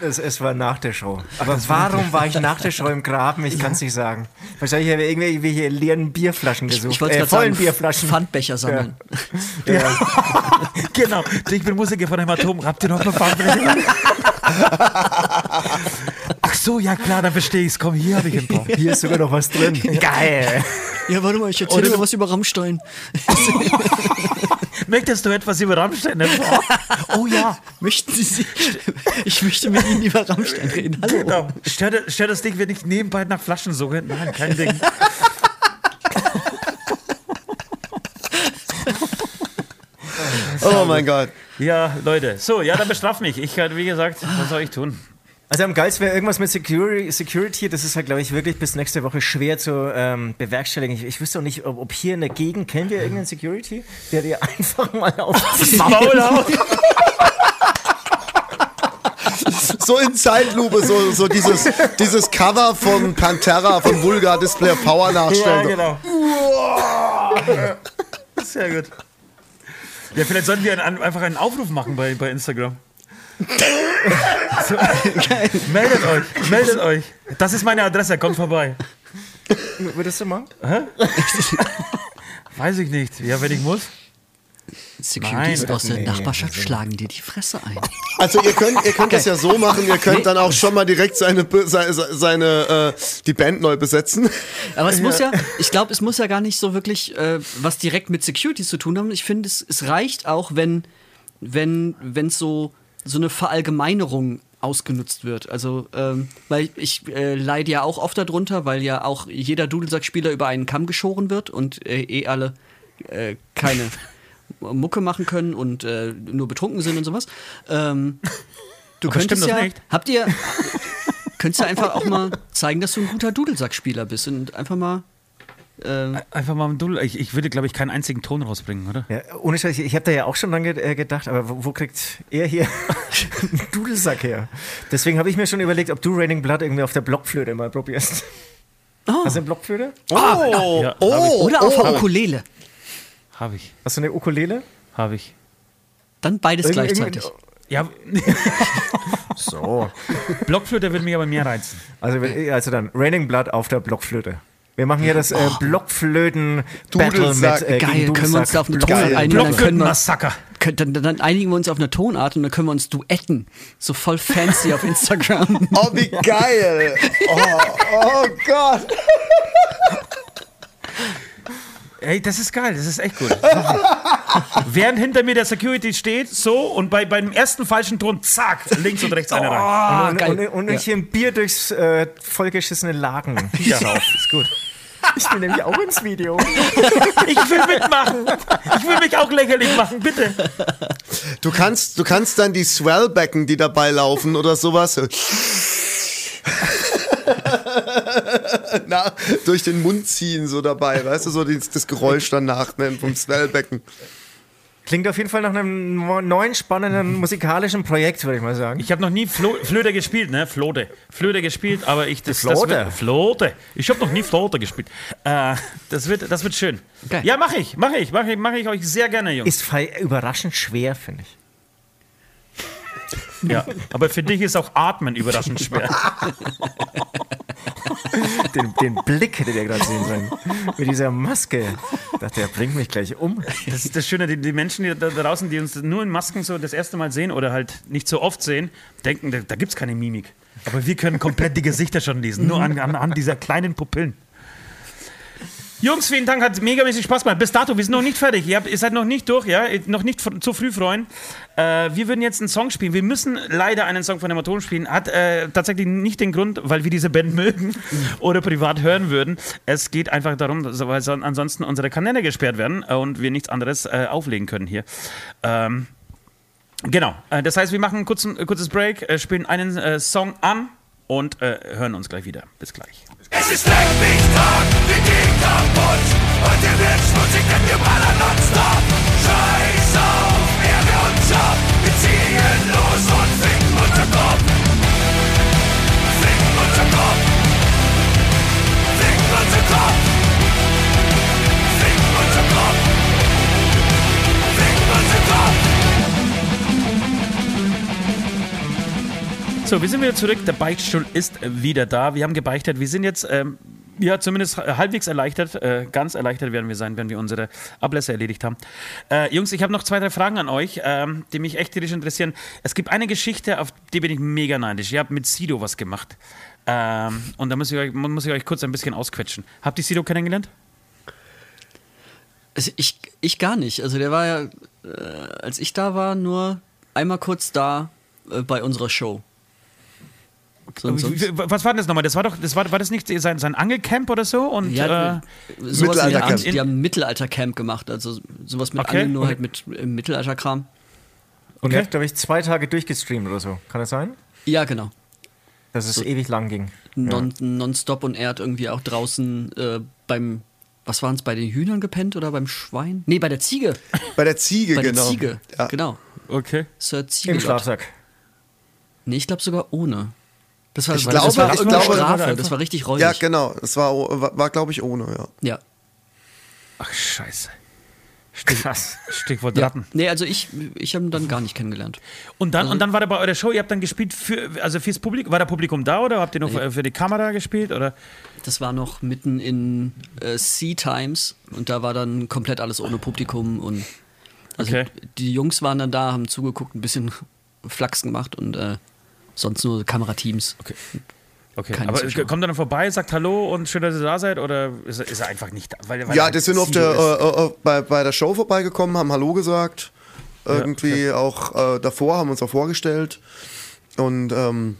Es, es war nach der Show. Aber warum war ich nach der Show im Graben? Ich kann es nicht sagen. Wahrscheinlich habe ich irgendwelche leeren Bierflaschen gesucht. Ich wollte äh, gerade vollen sagen, Bierflaschen. Pfandbecher sammeln. Genau. Ich bin Musiker von Hämatom. Habt ihr noch eine Farbe? Ach so, ja klar, dann verstehe ich's. Komm, hier habe ich ein paar. Hier ist sogar noch was drin. Geil. Ja, warte mal, ich erzähle dir was über Rammstein. Möchtest du etwas über Rammstein erfahren? Oh ja. Möchten Sie, Sie ich möchte mit Ihnen über Rammstein reden. Hallo. Genau. Stört, stört das Ding, wenn ich nebenbei nach Flaschen suche? Nein, kein Ding. Oh mein Gott. Ja, Leute. So, ja, dann bestraf mich. Ich, äh, wie gesagt, was soll ich tun? Also am geilsten wäre irgendwas mit Security, Security. Das ist halt, glaube ich, wirklich bis nächste Woche schwer zu ähm, bewerkstelligen. Ich, ich wüsste auch nicht, ob, ob hier in der Gegend, kennt ihr irgendeinen Security, der dir einfach mal aufzieht? Maul auf. So in Zeitlupe, so, so dieses, dieses Cover von Pantera von Vulgar Display of Power Ja, nachstellen. genau. Sehr gut. Ja, vielleicht sollten wir einen, einfach einen Aufruf machen bei, bei Instagram. So, meldet euch, meldet euch. Das ist meine Adresse, kommt vorbei. Würdest du mal? Weiß ich nicht. Ja, wenn ich muss. Securities Nein, aus der nee, Nachbarschaft schlagen dir die Fresse ein. Also ihr könnt, ihr könnt das ja so machen, ihr könnt dann auch schon mal direkt seine, seine, seine äh, die Band neu besetzen. Aber es muss ja, ich glaube, es muss ja gar nicht so wirklich äh, was direkt mit Securities zu tun haben. Ich finde, es, es reicht auch, wenn wenn wenn so so eine Verallgemeinerung ausgenutzt wird. Also, ähm, weil ich äh, leide ja auch oft darunter, weil ja auch jeder Dudelsackspieler über einen Kamm geschoren wird und äh, eh alle äh, keine Mucke machen können und äh, nur betrunken sind und sowas. Ähm, du Aber könntest ja, habt ihr, könntest du einfach auch mal zeigen, dass du ein guter Dudelsackspieler bist und einfach mal ähm, Einfach mal ein Dull. Ich, ich würde, glaube ich, keinen einzigen Ton rausbringen, oder? Ja, ohne Scheiß, ich, habe da ja auch schon lange äh, gedacht, aber wo, wo kriegt er hier einen Dudelsack her? Deswegen habe ich mir schon überlegt, ob du Raining Blood irgendwie auf der Blockflöte mal probierst. Hast du eine Blockflöte? Oh, Ja, oh, oder auf der oh. Ukulele. Habe ich. Hast du eine Ukulele? Habe ich. Dann beides Irgend- gleichzeitig. Ja, So. Blockflöte würde mich aber mehr reizen. Also, also dann, Raining Blood auf der Blockflöte. Wir machen hier das äh, Blockflöten-Battle mit äh, Geil, können wir uns da auf eine. Tonart Geil. einigen? Dann können, wir, können, dann, dann einigen wir uns auf eine Tonart und dann können wir uns duetten. So voll fancy auf Instagram. Oh, wie geil. Oh, oh Gott. Ey, das ist geil, das ist echt gut. Während hinter mir der Security steht, so, und bei, beim ersten falschen Ton, zack, links und rechts eine rein. Ah, Und, geil. und, und, und hier ein Bier durchs äh, vollgeschissene Laken. Ja, ist gut. Ich will nämlich auch ins Video. Ich will mitmachen. Ich will mich auch lächerlich machen, bitte. Du kannst, du kannst dann die Swellbecken, die dabei laufen oder sowas. Na, durch den Mund ziehen so dabei, weißt du, so das, das Geräusch danach ne, vom Swellbecken. Klingt auf jeden Fall nach einem neuen, spannenden musikalischen Projekt, würde ich mal sagen. Ich habe noch nie Flo Flöte gespielt, ne? Flote. Flöte gespielt, aber ich das, Flote? Das wird, Flote. Ich habe noch nie Flote gespielt. Äh, das wird, das wird schön. Geil. Ja, mache ich, mache ich, mache ich, mache ich euch sehr gerne, Jungs. Ist überraschend schwer, finde ich. Ja, aber für dich ist auch Atmen überraschend schwer. Den, den Blick hättet ihr gerade sehen sollen. Mit dieser Maske. Ich dachte, der bringt mich gleich um. Das ist das Schöne, die, die Menschen die da draußen, die uns nur in Masken so das erste Mal sehen oder halt nicht so oft sehen, denken, da, da gibt es keine Mimik. Aber wir können komplett die Gesichter schon lesen, nur an, an, an dieser kleinen Pupillen. Jungs, vielen Dank, hat megamäßig Spaß gemacht. Bis dato, wir sind noch nicht fertig. Ihr, habt, ihr seid noch nicht durch, ja? Noch nicht zu früh freuen. Äh, wir würden jetzt einen Song spielen. Wir müssen leider einen Song von Hämatom spielen. Hat äh, tatsächlich nicht den Grund, weil wir diese Band mögen oder privat hören würden. Es geht einfach darum, weil son- ansonsten unsere Kanäle gesperrt werden äh, und wir nichts anderes äh, auflegen können hier. Ähm, genau. Äh, das heißt, wir machen kurzen, äh, kurzes Break, spielen einen Song an und hören uns gleich wieder. Bis gleich. Es ist leck mich Tag, wir gehen kaputt. Und der wird schmutzig, denn wir ballern nonstop. Scheiß auf Ärger und Job Wir ziehen los So, wir sind wieder zurück. Der Beichtstuhl ist wieder da. Wir haben gebeichtet. Wir sind jetzt, ähm, ja, zumindest halbwegs erleichtert. Äh, ganz erleichtert werden wir sein, wenn wir unsere Ablässe erledigt haben. Äh, Jungs, ich habe noch zwei, drei Fragen an euch, ähm, die mich echt tierisch interessieren. Es gibt eine Geschichte, auf die bin ich mega neidisch. Ihr habt mit Sido was gemacht. Ähm, und da muss ich, euch, muss ich euch kurz ein bisschen ausquetschen. Habt ihr Sido kennengelernt? Also ich, ich gar nicht. Also der war ja, äh, als ich da war, nur einmal kurz da äh, bei unserer Show. Wie- Was war denn das nochmal? Das war doch, das war, war das nicht sein, sein Angelcamp oder so? Und, ja, äh, sowas in der Mittelaltercamp. Die haben ein Mittelaltercamp gemacht, also sowas mit Okay. Angeln, nur Okay. halt mit äh, Mittelalterkram. Und Okay. er hat, glaube ich, zwei Tage durchgestreamt oder so. Kann das sein? Ja, genau. Dass es ewig lang ging. Non, Nonstop und er hat irgendwie auch draußen äh, beim, was waren es, bei den Hühnern gepennt oder beim Schwein? Nee, bei der Ziege. Bei der Ziege, Bei genau. der Ziege, Ja. genau. okay. Sir Im Ziegelott. Schlafsack. Nee, ich glaube sogar ohne. Das war, Ich weil das glaube- war ich glaube- Strafe, das war richtig räudig. Ja, genau. Das war, war, war glaube ich, ohne, ja. Ja. Ach, scheiße. Krass. Stichwort ja. Ratten. Nee, also ich, ich habe ihn dann gar nicht kennengelernt. Und dann, und dann war der bei eurer Show, ihr habt dann gespielt für, also fürs Publikum, war der Publikum da oder habt ihr nur für, für die Kamera gespielt? Oder? Das war noch mitten in äh, Sea Times und da war dann komplett alles ohne Publikum und also Okay. die Jungs waren dann da, haben zugeguckt, ein bisschen Flachs gemacht und äh, sonst nur Kamerateams. Okay. Okay, Keine aber Zuschauer. kommt er dann vorbei, sagt Hallo und schön, dass ihr da seid oder ist er, ist er einfach nicht da? Weil, weil Ja, die sind auf Sido der, ist? äh, äh, bei, bei der Show vorbeigekommen, haben Hallo gesagt. Irgendwie auch äh, davor, haben uns auch vorgestellt. Und ähm,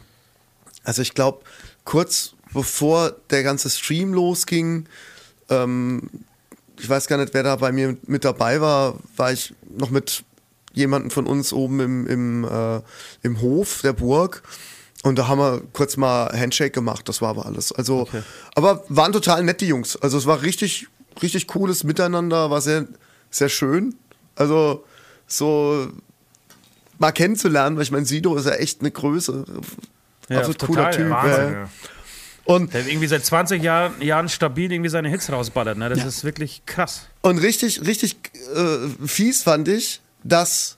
also ich glaube, kurz bevor der ganze Stream losging, ähm, ich weiß gar nicht, wer da bei mir mit dabei war, war ich noch mit jemandem von uns oben im, im, äh, im Hof der Burg. Und da haben wir kurz mal Handshake gemacht, das war aber alles. Also, aber waren total nett, die Jungs. Also es war richtig, richtig cooles Miteinander, war sehr, sehr schön. Also so mal kennenzulernen, weil ich meine, Sido ist ja echt eine Größe. Ja, absolut cooler Typ. Wahnsinn, ja. Und Der irgendwie seit 20 Jahren, Jahren stabil irgendwie seine Hits rausballert. Ne? Das Ja. ist wirklich krass. Und richtig, richtig äh, fies fand ich, dass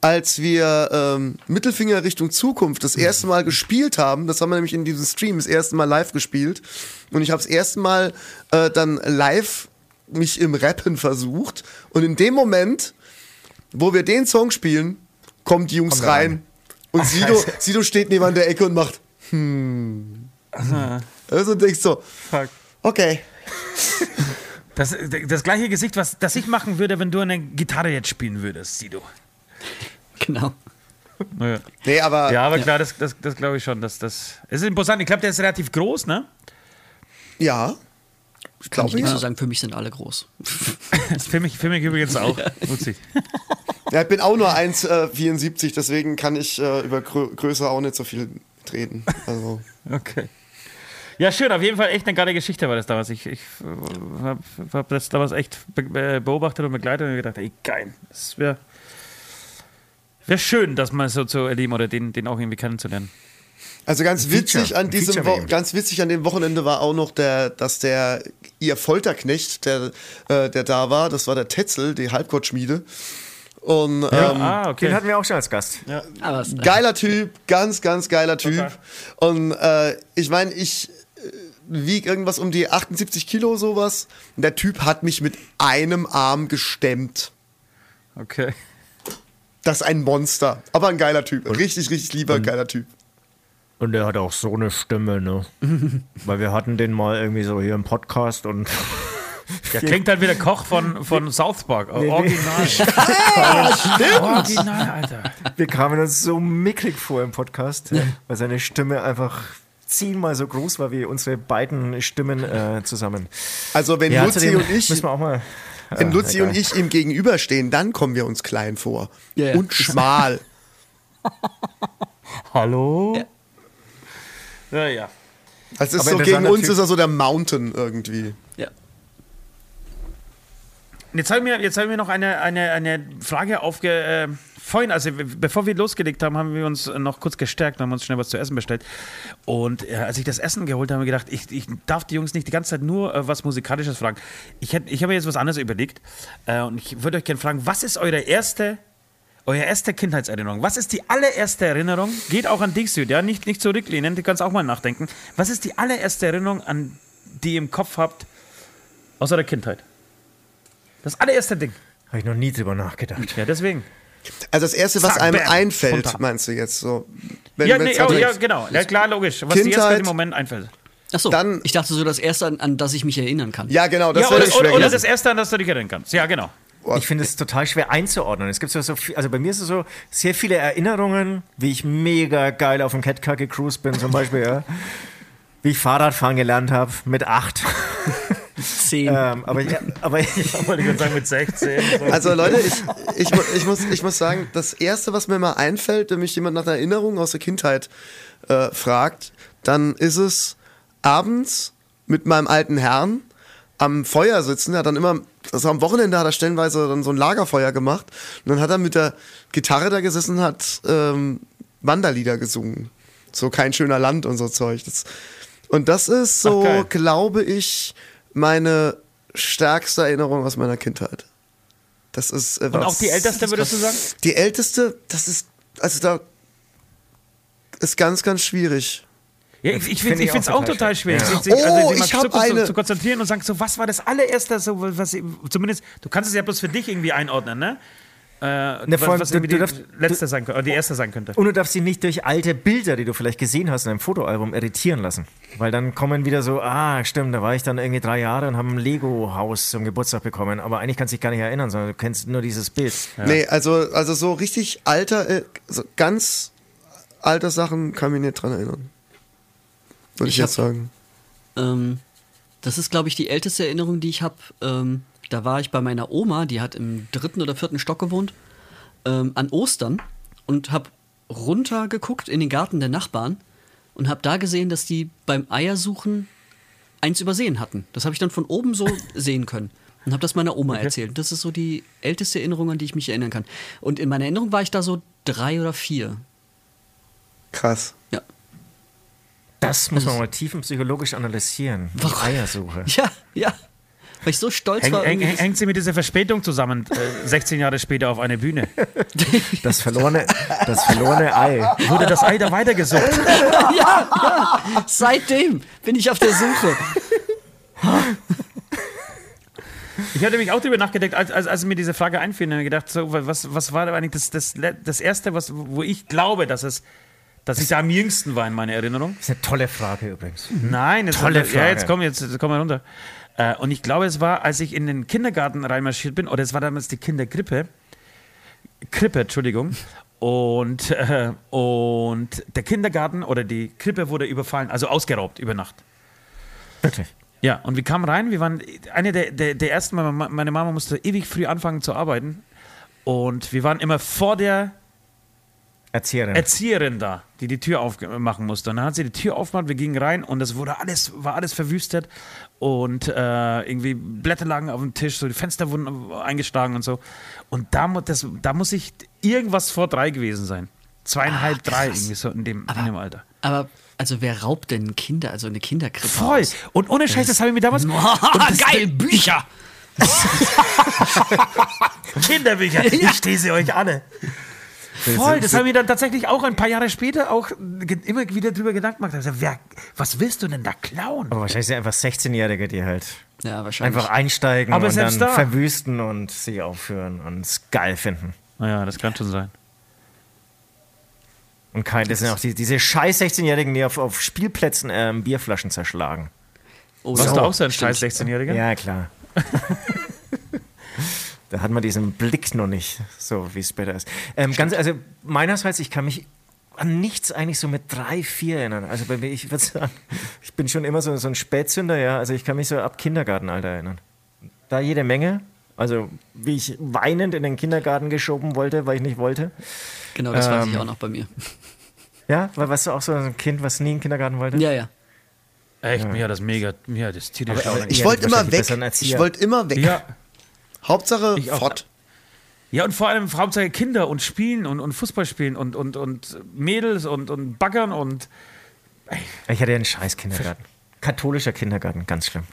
als wir ähm, Mittelfinger Richtung Zukunft das erste Mal gespielt haben, das haben wir nämlich in diesem Stream das erste Mal live gespielt und ich habe das erste Mal äh, dann live mich im Rappen versucht und in dem Moment, wo wir den Song spielen, kommen die Jungs Kommt er rein rein. und Sido, Sido steht neben an der Ecke und macht hm. Also denkst du, Fuck. okay. Das, das gleiche Gesicht, was das ich machen würde, wenn du eine Gitarre jetzt spielen würdest, Sido. Genau. Ja, Nee, aber ja aber klar, das, das, das glaube ich schon. Dass das es ist imposant. Ich glaube, der ist relativ groß, ne? ja. Ich Kann ich glaube nicht ja. so sagen, für mich sind alle groß. für, mich, für mich übrigens auch. Ja. Ich bin auch nur 1,74, deswegen kann ich äh, über Grö Größe auch nicht so viel reden. Also. Okay. Ja, schön, auf jeden Fall echt eine geile Geschichte war das damals. Ich, ich habe hab das damals echt be be- beobachtet und begleitet und mir gedacht, ey, geil. Das wäre wär schön, das mal so zu erleben oder den, den auch irgendwie kennenzulernen. Also ganz Feature, witzig an diesem Wo ganz witzig an dem Wochenende war auch noch der, dass der ihr Folterknecht, der, äh, der da war, das war der Tetzel, die Halbgottschmiede. Und ähm, ah, okay. Den hatten wir auch schon als Gast. Aber es, geiler Typ, ganz, ganz geiler Typ. Total. Und äh, ich meine, ich wieg irgendwas um die 78 Kilo sowas. Und der Typ hat mich mit einem Arm gestemmt. okay. Das ist ein Monster, aber ein geiler Typ. Richtig, richtig lieber, geiler Typ. Und der hat auch so eine Stimme, ne? Weil wir hatten den mal irgendwie so hier im Podcast und Der klingt halt wie der Koch von, von South Park. nee. Original. Original, Alter. wir kamen uns so mickrig vor im Podcast, weil seine Stimme einfach zehnmal so groß war wie unsere beiden Stimmen äh, zusammen. Also wenn Ja, Luzi und ich Müssen wir auch mal. Wenn Ja, Luzi egal. und ich ihm gegenüberstehen, dann kommen wir uns klein vor. Ja, ja. Und schmal. Hallo? Ja, ja. Das ist Aber so, gegen uns Typ. ist er so der Mountain irgendwie. ja. Jetzt habe ich mir, jetzt hab ich mir noch eine, eine, eine Frage aufge... Vorhin, also bevor wir losgelegt haben, haben wir uns noch kurz gestärkt und haben uns schnell was zu essen bestellt. Und äh, als ich das Essen geholt habe, habe ich gedacht, ich, ich darf die Jungs nicht die ganze Zeit nur äh, was Musikalisches fragen. Ich, hätt- ich habe mir jetzt was anderes überlegt äh, und ich würde euch gerne fragen, was ist eure erste... Eure erste Kindheitserinnerung. Was ist die allererste Erinnerung? Geht auch an dich, Süd, ja? Nicht, nicht zurücklehnen, du kannst auch mal nachdenken. Was ist die allererste Erinnerung, an die ihr im Kopf habt aus eurer Kindheit? Das allererste Ding. Habe ich noch nie drüber nachgedacht. Ja, deswegen. Also das Erste, was Zack, einem bam, einfällt, spontan. meinst du jetzt so? Wenn, Ja, nee, oh, halt- ja, genau. Ja, klar, logisch. Was dir jetzt Kindheit- gerade im Moment einfällt. Achso, Dann- ich dachte so das erste, an, an das ich mich erinnern kann. ja, genau, das Ja, oder, schwer oder, oder das erste, an das du dich erinnern kannst. Ja, genau. Ich finde es total schwer einzuordnen. Es gibt so, so viel, also bei mir ist es so sehr viele Erinnerungen, wie ich mega geil auf dem Catcar gecruised bin, zum Beispiel, ja. Wie ich Fahrradfahren gelernt habe mit acht. Zehn. ähm, aber, ich, aber ich, Wollte ich gerade sagen, mit 16. Also Leute, ich, ich, ich, muss, ich muss sagen, das Erste, was mir mal einfällt, wenn mich jemand nach einer Erinnerung aus der Kindheit äh, fragt, dann ist es abends mit meinem alten Herrn am Feuer sitzen. Er hat dann immer, also am Wochenende hat er stellenweise dann so ein Lagerfeuer gemacht. Und dann hat er mit der Gitarre da gesessen und hat ähm, Wanderlieder gesungen. So kein schöner Land und so Zeug. Das, und das ist so, Ach, glaube ich, meine stärkste Erinnerung aus meiner Kindheit. Das ist äh, Und auch die älteste, würdest du sagen? Die älteste, das ist, also da ist ganz, ganz schwierig. Ja, ich, ich, Find ich ich finde es auch auch total schwer. schwer. Sich- sich- also, Oh, ich hab zu, zu, eine. zu konzentrieren und sagen, so, was war das allererste, so, was, zumindest, du kannst es ja bloß für dich irgendwie einordnen, ne? Äh, Ne, was, was du- du die darfst- letzte sein könnte, oder die erste sein könnte. und du darfst sie nicht durch alte Bilder, die du vielleicht gesehen hast in einem Fotoalbum, irritieren lassen. Weil dann kommen wieder so, ah, stimmt, da war ich dann irgendwie drei Jahre und habe ein Lego-Haus zum Geburtstag bekommen. Aber eigentlich kannst du dich gar nicht erinnern, sondern du kennst nur dieses Bild. Nee, also, also so richtig alter, äh, so ganz alte Sachen kann mich nicht dran erinnern. Würde ich, Ich hab- jetzt sagen. Ähm, das ist, glaube ich, die älteste Erinnerung, die ich habe. Ähm, da war ich bei meiner Oma, die hat im dritten oder vierten Stock gewohnt, ähm, an Ostern und habe runtergeguckt in den Garten der Nachbarn und habe da gesehen, dass die beim Eiersuchen eins übersehen hatten. Das habe ich dann von oben so sehen können. Und habe das meiner Oma erzählt. Das ist so die älteste Erinnerung, an die ich mich erinnern kann. Und in meiner Erinnerung war ich da so drei oder vier. Krass. Ja. Das muss man mal tiefenpsychologisch analysieren. Die Eiersuche. Ja, ja. Weil ich so stolz Häng, war. häng, hängt sie mit dieser Verspätung zusammen, äh, 16 Jahre später auf eine Bühne? Das verlorene, das verlorene Ei. Wurde das Ei da weitergesucht? ja, ja. Seitdem bin ich auf der Suche. Ich hatte mich auch darüber nachgedacht, als, als, als mir diese Frage einfiel, habe ich gedacht, so, was, was war eigentlich das, das, das Erste, was, wo ich glaube, dass es dass ich da am jüngsten war in meiner Erinnerung. Das ist eine tolle Frage übrigens. Nein, Tolle ja, Frage. jetzt komm, jetzt, jetzt komm mal runter. Äh, und ich glaube, es war, als ich in den Kindergarten reinmarschiert bin, oder es war damals die Kindergrippe, Krippe, Entschuldigung. Und, äh, und der Kindergarten oder die Krippe wurde überfallen, also ausgeraubt über Nacht. Wirklich. Ja, und wir kamen rein, wir waren eine der, der, der ersten, meine Ma- meine Mama musste ewig früh anfangen zu arbeiten. Und wir waren immer vor der Erzieherin. Erzieherin da, die die Tür aufmachen musste. Und dann hat sie die Tür aufgemacht, wir gingen rein und es wurde alles, war alles verwüstet und äh, irgendwie Blätter lagen auf dem Tisch, so die Fenster wurden eingeschlagen und so. Und da, das, da muss ich irgendwas vor drei gewesen sein. Zweieinhalb, drei, irgendwie so in dem, in dem Alter. Aber, also wer raubt denn Kinder, also eine Kinderkrippe Voll. aus? Und ohne Scheiß, das habe ich mir damals. Geil, Bücher! Kinderbücher, ich stehe sie euch alle. Voll, das habe ich dann tatsächlich auch ein paar Jahre später auch immer wieder drüber Gedanken gemacht. Also, wer, was willst du denn da klauen? Aber wahrscheinlich sind einfach 16-Jährige, die halt Ja, wahrscheinlich. einfach einsteigen Aber und dann selbst da- verwüsten und sich aufführen und es geil finden. Naja, das kann schon sein. Und kein, das sind auch die, diese scheiß 16-Jährigen, die auf, auf Spielplätzen ähm, Bierflaschen zerschlagen. oh, Warst ja. du auch so ein scheiß 16-Jähriger? Ja, klar. da hat man diesen Blick noch nicht, so wie es später ist. Ähm, ganz, also meinerseits, ich kann mich an nichts eigentlich so mit drei, vier erinnern. Also bei mir, ich würde sagen, ich bin schon immer so, so ein Spätzünder, ja. Also ich kann mich so ab Kindergartenalter erinnern. Da jede Menge. Also wie ich weinend in den Kindergarten geschoben wollte, weil ich nicht wollte. Genau, das weiß ich Ähm, auch noch bei mir. Ja, weil warst du auch so ein Kind, was nie in den Kindergarten wollte? Ja, ja. Echt, mir hat das mega, mir hat das tierisch. Aber- aber- Ich Ja, wollte immer weg. Ich wollte immer weg. ja. Hauptsache Ich fort. ja, und vor allem Hauptsache Kinder und Spielen und, und Fußball spielen und, und, und Mädels und, und Baggern und. Ich hatte ja einen scheiß Kindergarten. Katholischer Kindergarten, ganz schlimm.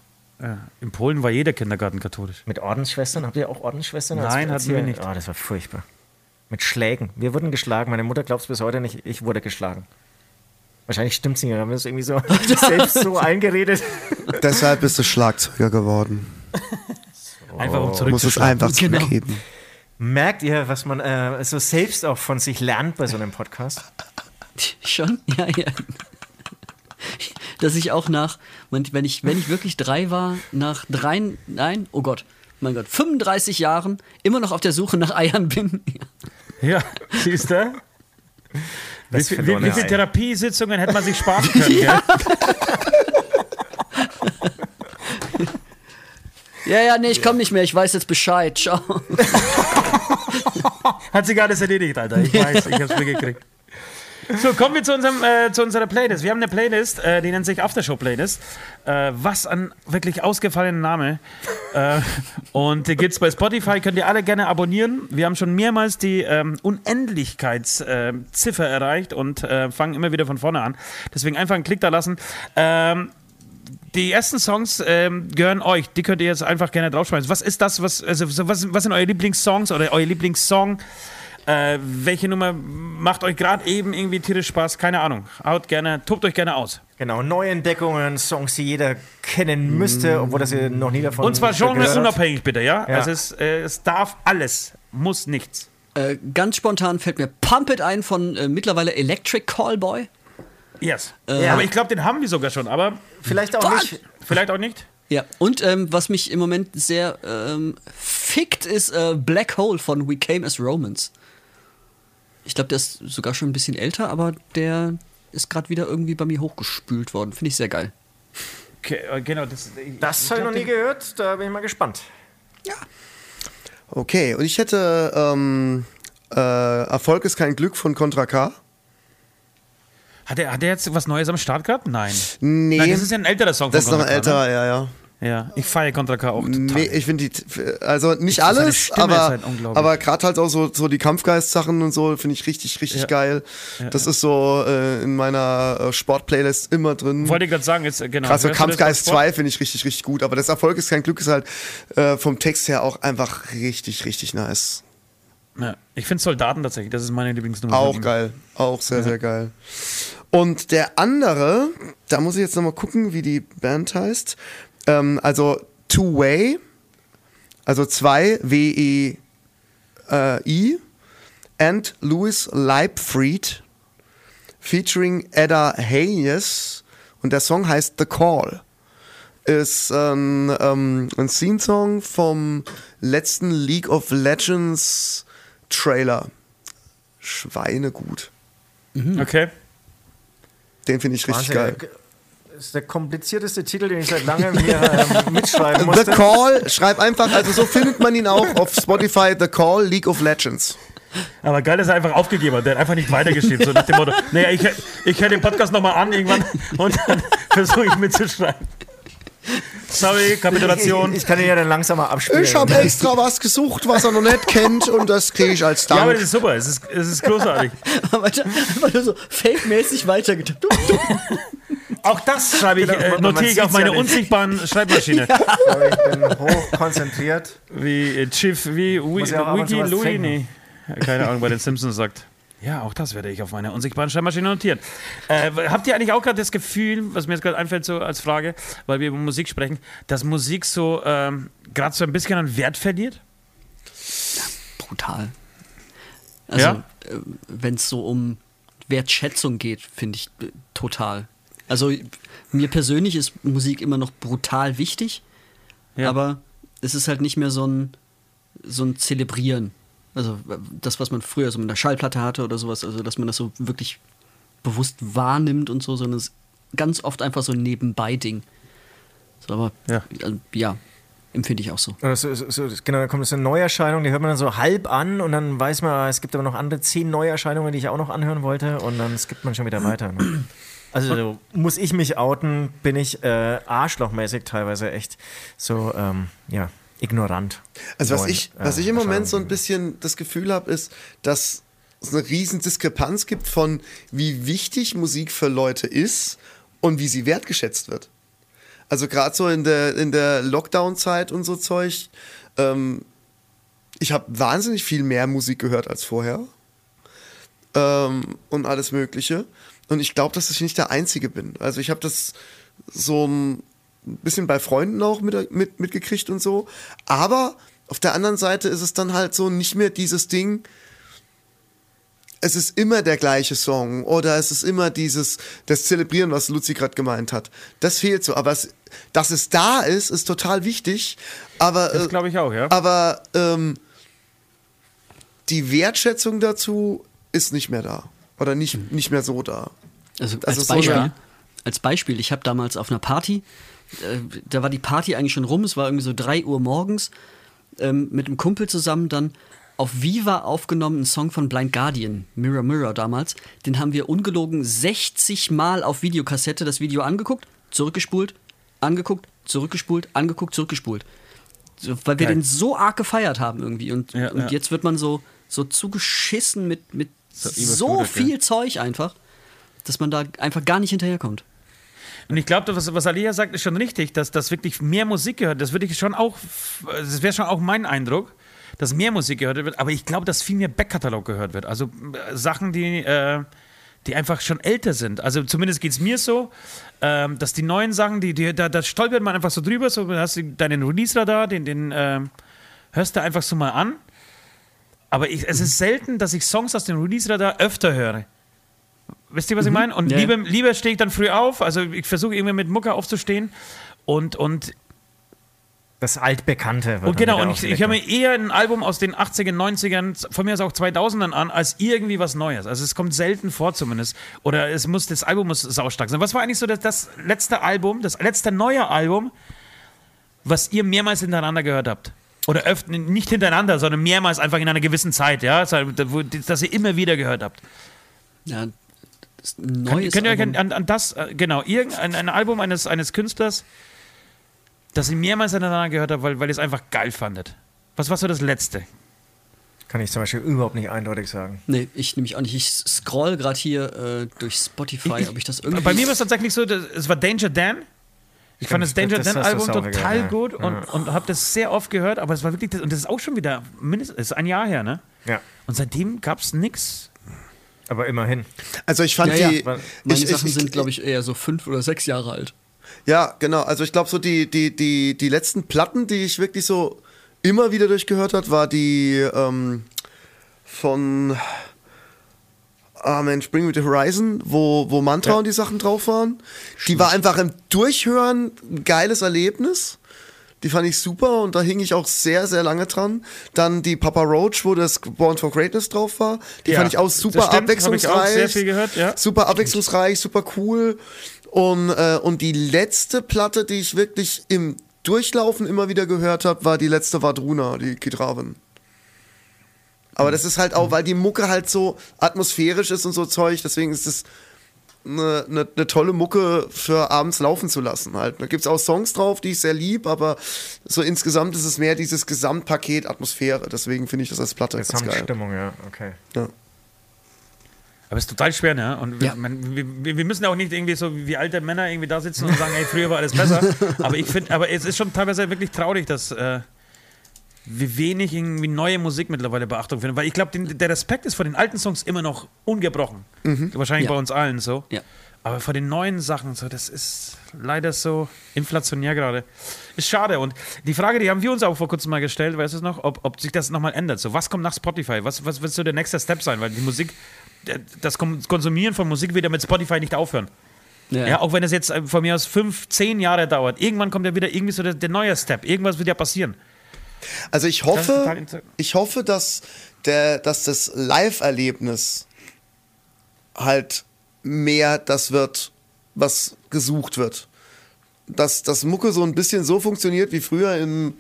Ja, in Polen war jeder Kindergarten katholisch. Mit Ordensschwestern? Habt ihr auch Ordensschwestern? als Nein, hatten wir nicht. Oh, das war furchtbar. Mit Schlägen. Wir wurden geschlagen. Meine Mutter glaubt es bis heute nicht. Ich wurde geschlagen. Wahrscheinlich stimmt es nicht. Wir haben das irgendwie so selbst so eingeredet. Deshalb bist du Schlagzeuger geworden. Einfach um Du musst es zurückzuschlagen. einfach Genau. zurückgeben. Merkt ihr, was man äh, so selbst auch von sich lernt bei so einem Podcast? Schon? Ja, ja. Dass ich auch nach, wenn ich, wenn ich wirklich drei war, nach drei, nein, oh Gott, mein Gott, 35 Jahren immer noch auf der Suche nach Eiern bin. Ja, siehst du? Wie, wie, wie viele. Therapiesitzungen hätte man sich sparen können? gell? Ja, ja, nee, ich komme nicht mehr, ich weiß jetzt Bescheid. Ciao. Hat sich alles erledigt, Alter. Ich weiß, ich hab's mitgekriegt. So, kommen wir zu, unserem, äh, zu unserer Playlist. Wir haben eine Playlist, äh, die nennt sich Aftershow Playlist. Äh, was ein wirklich ausgefallener Name. äh, und die gibt's bei Spotify, könnt ihr alle gerne abonnieren. Wir haben schon mehrmals die ähm, Unendlichkeitsziffer erreicht und äh, fangen immer wieder von vorne an. Deswegen einfach einen Klick da lassen. Ähm, die ersten Songs ähm, gehören euch. Die könnt ihr jetzt einfach gerne draufschmeißen. Was ist das? Was, also, so, was, was sind eure Lieblingssongs oder euer Lieblingssong? Äh, welche Nummer macht euch gerade eben irgendwie tierisch Spaß? Keine Ahnung. Haut gerne, tobt euch gerne aus. Genau, Neuentdeckungen, Songs, die jeder kennen müsste, obwohl das ihr noch nie davon Und zwar genreunabhängig bitte, ja? Ja. Also es, äh, es darf alles, muss nichts. Äh, ganz spontan fällt mir Pump It ein von äh, mittlerweile Electric Callboy. Yes. Äh, aber ich glaube, den haben wir sogar schon, aber Vielleicht auch nicht. vielleicht auch nicht. Ja, und ähm, was mich im Moment sehr ähm, fickt, ist äh, Black Hole von We Came as Romans. Ich glaube, der ist sogar schon ein bisschen älter, aber der ist gerade wieder irgendwie bei mir hochgespült worden. Finde ich sehr geil. Okay, äh, genau, das, ich- Das habe ich noch nie gehört, da bin ich mal gespannt. Okay, und ich hätte ähm, äh, Erfolg ist kein Glück von Contra K. Hat er, hat er jetzt was Neues am Start gehabt? Nein. Nee, Nein, das ist ja ein älterer Song das ist von noch ein älterer, ja, ja. Ne? Ja, ich feiere Contra K auch total. Nee, ich finde die, also nicht Seine alles, ist aber, halt aber gerade halt auch so, so die Kampfgeist-Sachen und so finde ich richtig, richtig Ja. geil. das ist so äh, in meiner äh, Sport-Playlist immer drin. Wollte ich gerade sagen, jetzt, äh, genau. Krass, so hörst du das Kampfgeist beim Sport? 2 finde ich richtig, richtig gut. Aber das Erfolg ist kein Glück ist halt äh, vom Text her auch einfach richtig, richtig nice. Ja, ich finde Soldaten tatsächlich, das ist meine Lieblingsnummer. Auch geil. Auch sehr, sehr geil. Und der andere, da muss ich jetzt nochmal gucken, wie die Band heißt. Ähm, also Two Way, also zwei W-E-I, and Louis Leibfried, featuring Edda Hayes. Und der Song heißt The Call. Ist ein, ähm, ein Scene-Song vom letzten League of Legends Trailer. Schweinegut. Okay. Den finde ich richtig Wahnsinn. geil. Das ist der komplizierteste Titel, den ich seit langem hier ähm, mitschreiben The musste. Call, schreib einfach, also so findet man ihn auch auf Spotify, The Call, League of Legends. Aber geil, dass er einfach aufgegeben hat. Der hat einfach nicht weitergeschrieben. So nach dem Motto, naja, ich, hör- ich höre den Podcast nochmal an irgendwann und dann versuche ich mitzuschreiben. Sorry, Kapitulation. Ich, ich kann ihn ja dann langsamer abspielen. Ich habe extra was gesucht, was er noch nicht kennt und das kriege ich als ja, aber Dank. das ist super. Es ist, es ist großartig. Weiter- Einfach nur so fake-mäßig weitergetippt. Auch das schreibe ich, Genau, äh, notiere ich auf ja meine nicht. unsichtbaren Schreibmaschine. Sorry, ich bin hochkonzentriert. Wie äh, Chief, wie ja Wiki nee. Keine Ahnung, bei den Simpsons sagt. Ja, auch das werde ich auf meiner unsichtbaren Schreibmaschine notieren. Äh, habt ihr eigentlich auch gerade das Gefühl, was mir jetzt gerade einfällt so als Frage, weil wir über Musik sprechen, dass Musik so ähm, gerade so ein bisschen an Wert verliert? Brutal. Also, Ja? äh, wenn es so um Wertschätzung geht, finde ich äh, total. Also, mir persönlich ist Musik immer noch brutal wichtig, Ja. aber es ist halt nicht mehr so ein, so ein Zelebrieren. Also, das, was man früher so mit einer Schallplatte hatte oder sowas, also, dass man das so wirklich bewusst wahrnimmt und so, sondern es ist ganz oft einfach so ein Nebenbei-Ding. So, aber, Ja. ja, ja empfinde ich auch so. Oder So, so, so, genau, da kommt so eine Neuerscheinung, die hört man dann so halb an und dann weiß man, es gibt aber noch andere zehn Neuerscheinungen, die ich auch noch anhören wollte und dann skippt man schon wieder weiter. Ne? Also so muss ich mich outen, bin ich äh, arschlochmäßig teilweise echt so, ähm, ja, ignorant. Also was ich, was ich im Moment so ein bisschen das Gefühl habe, ist, dass es eine riesen Diskrepanz gibt von wie wichtig Musik für Leute ist und wie sie wertgeschätzt wird. Also gerade so in der, in der Lockdown-Zeit und so Zeug, ähm, ich habe wahnsinnig viel mehr Musik gehört als vorher ähm, und alles Mögliche. Und ich glaube, dass ich nicht der Einzige bin. Also ich habe das so ein bisschen bei Freunden auch mit, mit, mitgekriegt und so. Aber auf der anderen Seite ist es dann halt so nicht mehr dieses Ding, es ist immer der gleiche Song oder es ist immer dieses, das Zelebrieren, was Luzi gerade gemeint hat. Das fehlt so. Aber es, dass es da ist, ist total wichtig. Aber, Das äh, glaube ich auch, ja. aber ähm, die Wertschätzung dazu ist nicht mehr da. Oder nicht, nicht mehr so da. Also Das als ist so Beispiel, eine- als Beispiel, ich habe damals auf einer Party, äh, da war die Party eigentlich schon rum, es war irgendwie so 3 Uhr morgens, ähm, mit einem Kumpel zusammen dann auf Viva aufgenommen, einen Song von Blind Guardian, Mirror Mirror damals. Den haben wir ungelogen 60 Mal auf Videokassette das Video angeguckt, zurückgespult, angeguckt, zurückgespult, angeguckt, zurückgespult. So, weil wir Geil. den so arg gefeiert haben irgendwie. Und, Ja, und ja. jetzt wird man so, so zugeschissen mit, mit So so, viel. Zeug einfach, dass man da einfach gar nicht hinterherkommt. Und ich glaube, was, was Alia sagt, ist schon richtig, dass das wirklich mehr Musik gehört. Das würde ich schon auch, das wäre schon auch mein Eindruck, dass mehr Musik gehört wird. Aber ich glaube, dass viel mehr Backkatalog gehört wird. Also äh, Sachen, die, äh, die einfach schon älter sind. Also zumindest geht es mir so, ähm, dass die neuen Sachen, die, die, da, da stolpert man einfach so drüber. So hast du deinen Release-Radar, den, den ähm, hörst du einfach so mal an. Aber ich, es ist selten, dass ich Songs aus dem Release-Radar öfter höre. Wisst ihr, was ich meine? Und Ja, lieber, lieber stehe ich dann früh auf. Also ich versuche irgendwie mit Mucke aufzustehen. Und, und, Das Altbekannte. wird und genau, und ich, ich höre mir eher ein Album aus den 80ern, 90ern, von mir aus auch 2000ern an, als irgendwie was Neues. Also es kommt selten vor zumindest. Oder es muss, das Album muss saustark sein. Was war eigentlich so das, das letzte Album, das letzte neue Album, was ihr mehrmals hintereinander gehört habt? Oder öfter, nicht hintereinander, sondern mehrmals einfach in einer gewissen Zeit, ja? Also, wo- Das ihr immer wieder gehört habt. Ja, das Könnt, neues könnt ihr an, an das, äh, genau, irgendein ein Album eines, eines Künstlers, das ihr mehrmals hintereinander gehört habt, weil, weil ihr es einfach geil fandet? Was war so das letzte? Kann ich zum Beispiel überhaupt nicht eindeutig sagen. Nee, ich nämlich auch nicht. Ich scroll gerade hier äh, durch Spotify, ob ich das irgendwie. Bei mir war es tatsächlich so, das, es war Danger Dan. Ich fand das Danger Dan Album total ja. gut und, Ja. und habe das sehr oft gehört, aber es war wirklich, das, und das ist auch schon wieder mindestens ist ein Jahr her, ne? Ja, Und seitdem gab es nichts. Aber immerhin. Also ich fand ja, die. ja. Meine ich, Sachen ich, sind, glaube ich, eher so fünf oder sechs Jahre alt. Ja, genau. Also ich glaube, so die, die, die, die letzten Platten, die ich wirklich so immer wieder durchgehört hat, war die ähm, von Ah Mensch, Bring Me the Horizon, wo, wo Mantra und die Sachen drauf waren. Die war einfach im Durchhören ein geiles Erlebnis. Die fand ich super und da hing ich auch sehr, sehr lange dran. Dann die Papa Roach, wo das Born for Greatness drauf war. Die Ja, fand ich auch super stimmt, hab ich auch abwechslungsreich. sehr viel gehört, ja. Super abwechslungsreich, super cool. Und, äh, und die letzte Platte, die ich wirklich im Durchlaufen immer wieder gehört habe, war die letzte Vadruna, die Kidraven. Aber das ist halt auch, weil die Mucke halt so atmosphärisch ist und so Zeug, deswegen ist es eine, eine, eine tolle Mucke für abends laufen zu lassen. Halt. Da gibt es auch Songs drauf, die ich sehr lieb, aber so insgesamt ist es mehr dieses Gesamtpaket Atmosphäre. Deswegen finde ich das als Platte ganz geil. Gesamtstimmung, ja, okay. Ja. Aber es ist total schwer, ne? Und wir, Ja. man, wir, wir müssen ja auch nicht irgendwie so wie alte Männer irgendwie da sitzen und sagen, ey, früher war alles besser. aber ich finde, aber es ist schon teilweise wirklich traurig, dass äh, wie wenig irgendwie neue Musik mittlerweile Beachtung findet. Weil ich glaube, der Respekt ist vor den alten Songs immer noch ungebrochen. Wahrscheinlich Ja. bei uns allen so. Ja. Aber vor den neuen Sachen, so, das ist leider so inflationär gerade. Ist schade. Und die Frage, die haben wir uns auch vor kurzem mal gestellt, weißt du noch, ob, ob sich das nochmal ändert. So, was kommt nach Spotify? Was, was wird so der nächste Step sein? Weil die Musik, das Konsumieren von Musik wird ja mit Spotify nicht aufhören. Ja. auch wenn es jetzt äh, von mir aus fünf, zehn Jahre dauert. Irgendwann kommt ja wieder irgendwie so der, der neue Step. Irgendwas wird ja passieren. Also ich hoffe, ich hoffe, dass, der, dass das Live-Erlebnis halt mehr das wird, was gesucht wird. Dass das Mucke so ein bisschen so funktioniert wie früher in,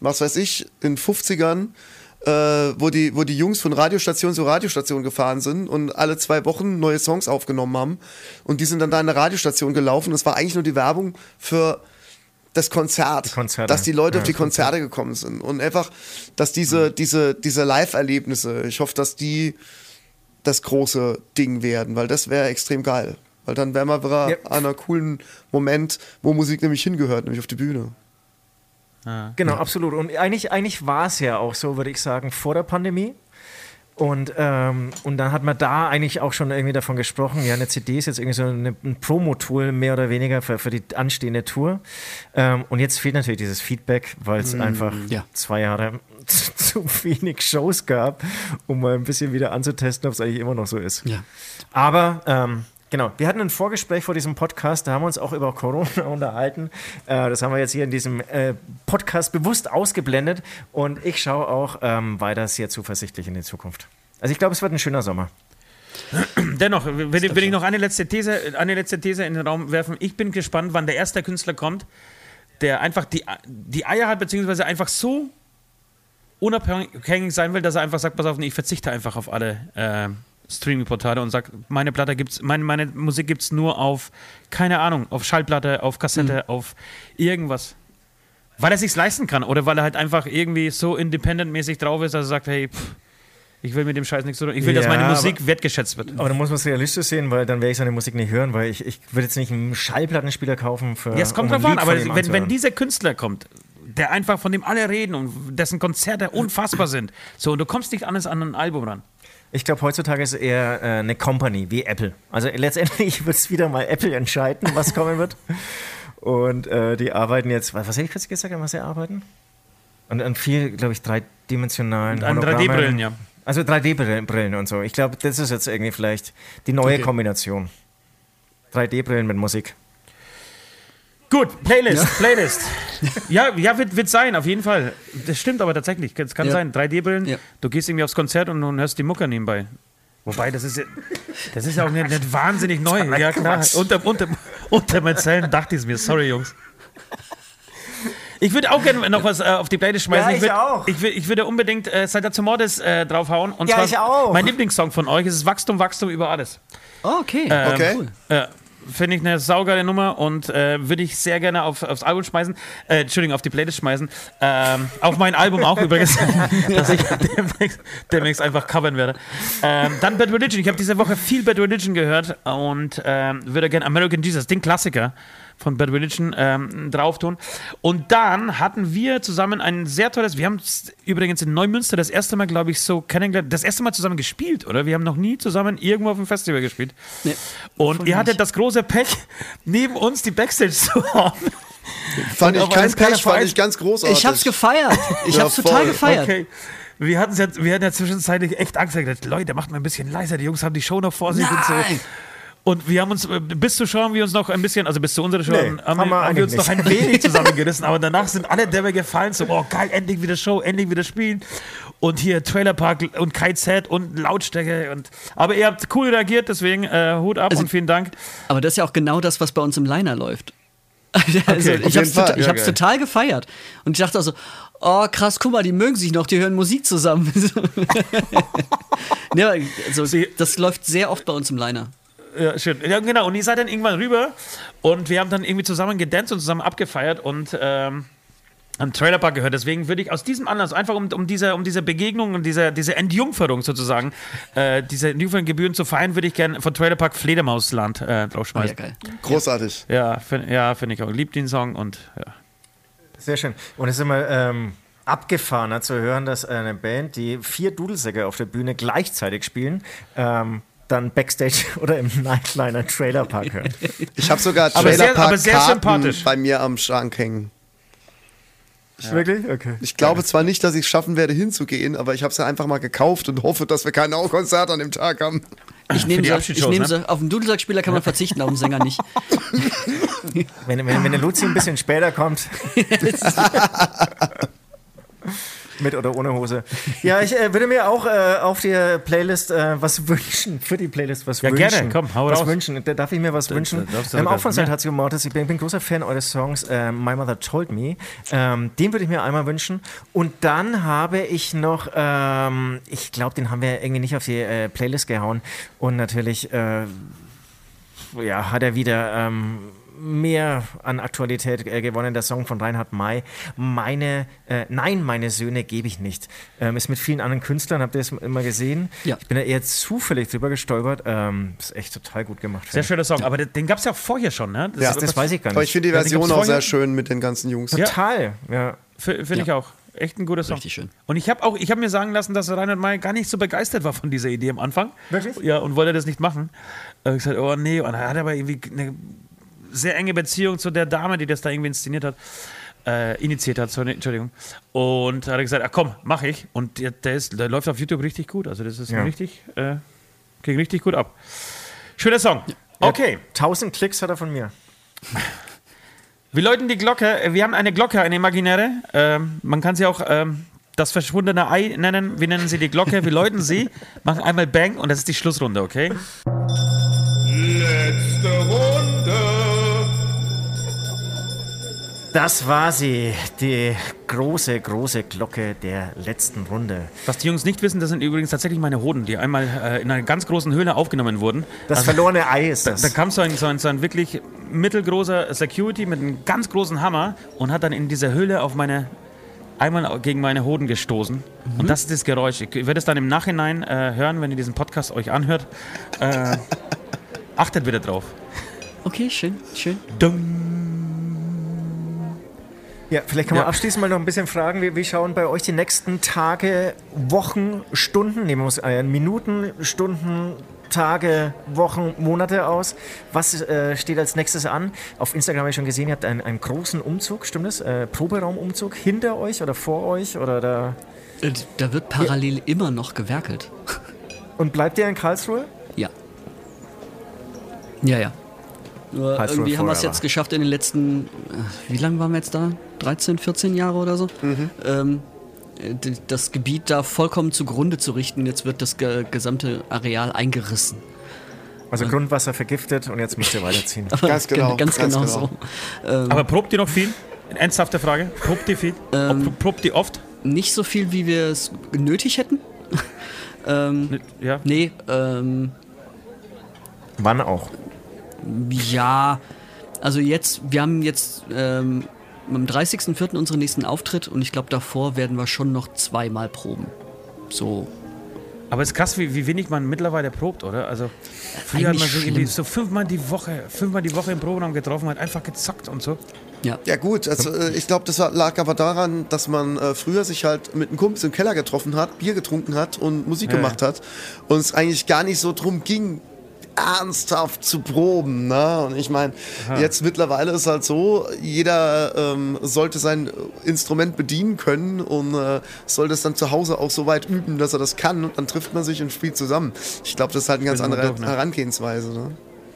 was weiß ich, in 50ern, äh, wo, die, wo die Jungs von Radiostation zu Radiostation gefahren sind und alle zwei Wochen neue Songs aufgenommen haben. Und die sind dann da in der Radiostation gelaufen. Das war eigentlich nur die Werbung für das Konzert, Konzerte. dass die Leute Ja, auf die Konzerte gekommen sind und einfach, dass diese, diese, diese Live-Erlebnisse, ich hoffe, dass die das große Ding werden, weil das wäre extrem geil. Weil dann wären wir wieder Ja. an einer coolen Moment, wo Musik nämlich hingehört, nämlich auf die Bühne. Genau, absolut. Und eigentlich, eigentlich war es ja auch so, würde ich sagen, vor der Pandemie. Und, ähm, und dann hat man da eigentlich auch schon irgendwie davon gesprochen, ja, eine CD ist jetzt irgendwie so eine, ein Promo-Tool mehr oder weniger für, für die anstehende Tour. Ähm, und jetzt fehlt natürlich dieses Feedback, weil es einfach Ja. zwei Jahre zu, zu wenig Shows gab, um mal ein bisschen wieder anzutesten, ob es eigentlich immer noch so ist. Ja. Aber ähm, genau, wir hatten ein Vorgespräch vor diesem Podcast, da haben wir uns auch über Corona unterhalten. Äh, das haben wir jetzt hier in diesem äh, Podcast bewusst ausgeblendet und ich schaue auch ähm, weiter sehr zuversichtlich in die Zukunft. Also ich glaube, es wird ein schöner Sommer. Dennoch, will, will ich noch eine letzte, These, eine letzte These in den Raum werfen. Ich bin gespannt, wann der erste Künstler kommt, der einfach die, die Eier hat, beziehungsweise einfach so unabhängig sein will, dass er einfach sagt, pass auf, nee, ich verzichte einfach auf alle äh, Streaming-Portale und sagt, meine Platte gibt's, meine, meine Musik gibt es nur auf, keine Ahnung, auf Schallplatte, auf Kassette, auf irgendwas. Weil er sich's leisten kann oder weil er halt einfach irgendwie so independent-mäßig drauf ist, dass er sagt, hey, pff, ich will mit dem Scheiß nichts zu tun. Ich will, dass Ja, meine aber- Musik wertgeschätzt wird. Aber da muss man es realistisch sehen, weil dann werde ich seine Musik nicht hören, weil ich, ich würde jetzt nicht einen Schallplattenspieler kaufen für. Ja, es kommt um drauf an, aber wenn, wenn dieser Künstler kommt, der einfach von dem alle reden und dessen Konzerte unfassbar sind, so, und du kommst nicht anders an ein Album ran. Ich glaube, heutzutage ist eher äh, eine Company wie Apple. Also letztendlich wird es wieder mal Apple entscheiden, was kommen wird. Und äh, die arbeiten jetzt, was, was habe ich kurz gesagt, an was sie arbeiten? Und an viel, glaube ich, dreidimensionalen An Hologrammen. 3D-Brillen, ja. Also 3D-Brillen und so. Ich glaube, das ist jetzt irgendwie vielleicht die neue Okay. Kombination. 3D-Brillen mit Musik. Gut, Playlist, Playlist. Ja, ja wird, wird sein, auf jeden Fall. Das stimmt aber tatsächlich. Es kann Ja. sein. 3D-Brillen, Ja. du gehst irgendwie aufs Konzert und, und hörst die Mucke nebenbei. Wobei, das ist ja, das ist ja auch nicht, nicht wahnsinnig neu. Ja, klar. Unter, unter, unter meinen Zellen dachte ich es mir. Sorry, Jungs. Ich würde auch gerne noch was äh, auf die Playlist schmeißen. Ja, ich würd, auch. Ich, würd, ich würde unbedingt äh, Saltatio Mortis äh, draufhauen. Und Ja, zwar ich auch. Mein Lieblingssong von euch ist Wachstum, Wachstum über alles. Oh, okay. Ähm, Okay. Cool. Ja, Finde ich eine saugeile Nummer und äh, würde ich sehr gerne auf, aufs Album schmeißen. Äh, Entschuldigung, auf die Playlist schmeißen. Ähm, auf mein Album auch übrigens, dass ich demnächst, demnächst einfach covern werde. Ähm, dann Bad Religion. Ich habe diese Woche viel Bad Religion gehört und ähm, würde gerne American Jesus, den Klassiker von Bad Religion, ähm, drauf tun. Und dann hatten wir zusammen ein sehr tolles, wir haben es übrigens in Neumünster das erste Mal, glaube ich, so kennengelernt, das erste Mal zusammen gespielt, oder? Wir haben noch nie zusammen irgendwo auf dem Festival gespielt. Nee. Und ihr hattet nicht. das große Pech, neben uns die Backstage zu haben. Fand ich aber kein Pech, fand ich ganz großartig. Ich hab's gefeiert. Ich Ja, hab's total voll. gefeiert. Okay. Wir hatten, ja, wir hatten ja zwischenzeitlich echt Angst. Gedacht, Leute, macht mal ein bisschen leiser. Die Jungs haben die Show noch vor sich und so. Und wir haben uns, äh, bis zu schauen, wir uns noch ein bisschen, also bis zu unserer Show, Nee, haben, haben wir, haben wir uns eigentlich noch ein wenig zusammengerissen, aber danach sind alle Dämme gefallen, so, oh geil, endlich wieder Show, endlich wieder spielen. Und hier Trailerpark und KZ und Lautstärke. Und, aber ihr habt cool reagiert, deswegen äh, Hut ab Also- und vielen Dank. Aber das ist ja auch genau das, was bei uns im Liner läuft. Also, auf ich jeden hab's, Fall. tota- ich Ja, total gefeiert. Und ich dachte also, oh krass, guck mal, die mögen sich noch, die hören Musik zusammen. aber also, Sie- das läuft sehr oft bei uns im Liner. Ja, schön. Ja, genau. Und ihr seid dann irgendwann rüber und wir haben dann irgendwie zusammen gedanced und zusammen abgefeiert und ähm, am Trailerpark gehört. Deswegen würde ich aus diesem Anlass, einfach um, um, diese, um diese Begegnung und diese, diese Entjungferung sozusagen, äh, diese Entjungferungsgebühren zu feiern, würde ich gerne von Trailerpark Fledermausland äh, Oh, ja, draufschmeißen. geil. Großartig. Ja, find, ja finde ich auch. Lieb den Song und ja. Sehr schön. Und es ist immer ähm, abgefahrener zu hören, dass eine Band, die vier Dudelsäcke auf der Bühne gleichzeitig spielen, ähm, dann Backstage oder im Nightliner Trailerpark hören. Ich habe sogar Aber sehr- Trailerpark aber sehr Karten sympathisch. bei mir am Schrank hängen. Wirklich? Okay. Ich glaube zwar nicht, dass ich es schaffen werde, hinzugehen, aber ich habe es ja einfach mal gekauft und hoffe, dass wir kein Konzert an dem Tag haben. Ich nehme die sie, ich Abschiedsshows, nehm ne? sie. Auf den Dudelsackspieler kann man verzichten, auf den Sänger nicht. Wenn, wenn, wenn der Luzi ein bisschen später kommt. Mit oder ohne Hose. Ja, ich äh, würde mir auch äh, auf die Playlist äh, was wünschen. Für die Playlist was Ja, wünschen. gerne, komm, hau was raus. wünschen. Da darf ich mir was wünschen. da darfst du ähm, auch von. Saltatio Mortis. Ich bin, bin großer Fan eures Songs äh, My Mother Told Me. Ähm, den würde ich mir einmal wünschen. Und dann habe ich noch, ähm, ich glaube, den haben wir irgendwie nicht auf die äh, Playlist gehauen. Und natürlich, äh, ja, hat er wieder ähm, mehr an Aktualität äh, gewonnen. Der Song von Reinhard May. Meine, äh, nein, meine Söhne gebe ich nicht. Ähm, ist mit vielen anderen Künstlern, habt ihr es immer gesehen? Ja. Ich bin da eher zufällig drüber gestolpert. Ähm, ist echt total gut gemacht. Sehr schöner Song. Aber den, den gab es ja auch vorher schon, ne? Ja. ich. Das weiß ich gar Aber nicht. ich finde die Ja, Version auch sehr schön mit den ganzen Jungs. Ja. Total, ja. Finde ich auch. Echt ein guter Song. Richtig schön. Und ich habe auch, ich habe mir sagen lassen, dass Reinhard May gar nicht so begeistert war von dieser Idee am Anfang. Wirklich? Ja, und wollte das nicht machen. Ich gesagt, oh nee, und er hat aber irgendwie eine sehr enge Beziehung zu der Dame, die das da irgendwie inszeniert hat, äh, initiiert hat, sorry, Entschuldigung. Und da hat er gesagt, ach komm, mach ich. Und der, der, ist, der läuft auf YouTube richtig gut. Also das ist Ja. richtig, äh, ging richtig gut ab. Schöner Song. Okay. 1000 Klicks hat er von mir. Wir läuten die Glocke. Wir haben eine Glocke, eine imaginäre. Ähm, man kann sie auch ähm, das verschwundene Ei nennen. Wir nennen sie die Glocke. Wir läuten sie, machen einmal Bang und das ist die Schlussrunde, okay? Letzte Runde. Das war sie, die große, große Glocke der letzten Runde. Was die Jungs nicht wissen, das sind übrigens tatsächlich meine Hoden, die einmal äh, in einer ganz großen Höhle aufgenommen wurden. Das Also, verlorene Ei ist das. da kam so ein, so, ein, so ein wirklich mittelgroßer Security mit einem ganz großen Hammer und hat dann in dieser Höhle auf meine einmal gegen meine Hoden gestoßen. Und das ist das Geräusch. Ich werde es dann im Nachhinein äh, hören, wenn ihr diesen Podcast euch anhört. Äh, achtet bitte drauf. Okay, schön, schön. Ja, vielleicht kann man Ja. abschließend mal noch ein bisschen fragen, wie, wie schauen bei euch die nächsten Tage, Wochen, Stunden, nehmen wir uns äh, Minuten, Stunden, Tage, Wochen, Monate aus? Was äh, steht als nächstes an? Auf Instagram habe ich schon gesehen, ihr habt einen, einen großen Umzug, stimmt das? Äh, Proberaumumzug hinter euch oder vor euch oder da? Äh, Da wird parallel immer noch gewerkelt. Und bleibt ihr in Karlsruhe? Ja. Ja, ja. Nur Heißt irgendwie haben wir es jetzt geschafft in den letzten, äh, wie lange waren wir jetzt da? 13, 14 Jahre oder so? Ähm, äh, d- das Gebiet da vollkommen zugrunde zu richten. Jetzt wird das ge gesamte Areal eingerissen. Also Grundwasser vergiftet und jetzt müsst ihr weiterziehen. Ganz genau, Ganz, ganz genau, genau. so. Ähm, Aber probt ihr noch viel? Ernsthafte Frage. Probt ihr viel? Ob, probt ihr oft? nicht so viel, wie wir es nötig hätten. ähm, Ja. nee, ähm, Wann auch? Ja, also jetzt, wir haben jetzt ähm, am 30.04. unseren nächsten Auftritt und ich glaube, davor werden wir schon noch zweimal proben. So. Aber es ist krass, wie, wie wenig man mittlerweile probt, oder? Also früher hat Eigentlich man so, irgendwie so fünfmal die Woche, fünfmal die Woche im Proberaum getroffen, hat einfach gezockt und so. Ja. Ja gut, also, äh, ich glaube, das war, lag aber daran, dass man äh, früher sich halt mit einem Kumpel im Keller getroffen hat, Bier getrunken hat und Musik Ja, gemacht hat und es eigentlich gar nicht so drum ging, ernsthaft zu proben. Ne? Und ich meine, jetzt mittlerweile ist halt so, jeder ähm, sollte sein Instrument bedienen können und äh, soll das dann zu Hause auch so weit üben, dass er das kann und dann trifft man sich und spielt zusammen. Ich glaube, das ist halt eine ganz andere durch, ne? Herangehensweise. Ne?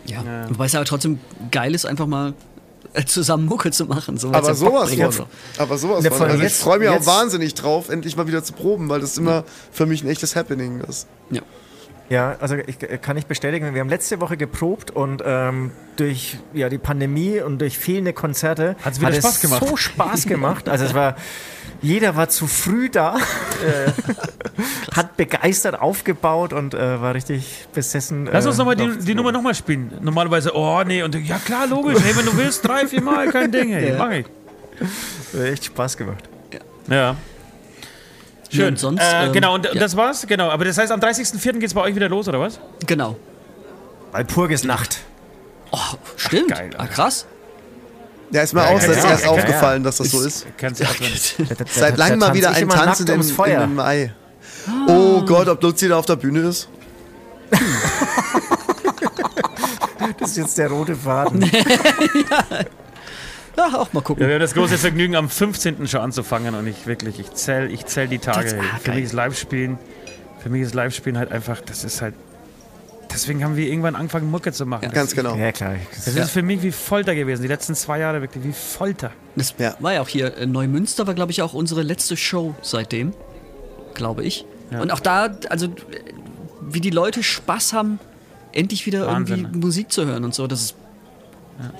Ja. Wobei es aber trotzdem geil ist, einfach mal äh, zusammen Mucke zu machen. So, Aber ja sowas von. so. Aber sowas Ja, von. Also ich jetzt- freue mich auch jetzt- wahnsinnig drauf, endlich mal wieder zu proben, weil das immer für mich ein echtes Happening ist. Ja. Ja, also ich äh, kann ich bestätigen, wir haben letzte Woche geprobt und ähm, durch ja, die Pandemie und durch fehlende Konzerte Hat's wieder hat Spaß es gemacht. so Spaß gemacht. Also es war, jeder war zu früh da, äh, hat begeistert aufgebaut und äh, war richtig besessen. Lass uns äh, nochmal die, die Nummer nochmal spielen. Normalerweise, oh nee, und ja klar, logisch, hey, wenn du willst, drei, vier Mal, kein Ding, hey, Ja. mach ich. Hat Echt Spaß gemacht. Ja. Schön. Und sonst, äh, ähm, genau, und ja. das war's, genau. Aber das heißt, am 30.04. geht's bei euch wieder los, oder was? Genau. Walpurgis Nacht. Oh, stimmt. geil, ah, krass. Ja, ist mir auch ja, jetzt ja, erst ja, aufgefallen, dass das so ist. Seit langem mal wieder ein nackt im, ums Feuer. im Mai. Oh Gott, ob Luzi da auf der Bühne ist? Das ist jetzt der rote Faden. Ja, auch mal Ja, gucken. wir haben das große Vergnügen, am 15. schon anzufangen und ich wirklich, ich zähle ich zähl die Tage. Ah, für mich ist Live-Spielen, für mich ist Live-Spielen halt einfach, das ist halt, deswegen haben wir irgendwann angefangen, Mucke zu machen. Ganz genau. Ja, klar. Das ist für mich wie Folter gewesen, die letzten zwei Jahre wirklich wie Folter. Das Ja. war ja auch hier. äh, Neumünster war, glaube ich, auch unsere letzte Show seitdem. Glaube ich. Ja. Und auch da, also, äh, wie die Leute Spaß haben, endlich wieder Wahnsinn, irgendwie? Musik zu hören und so. Das ist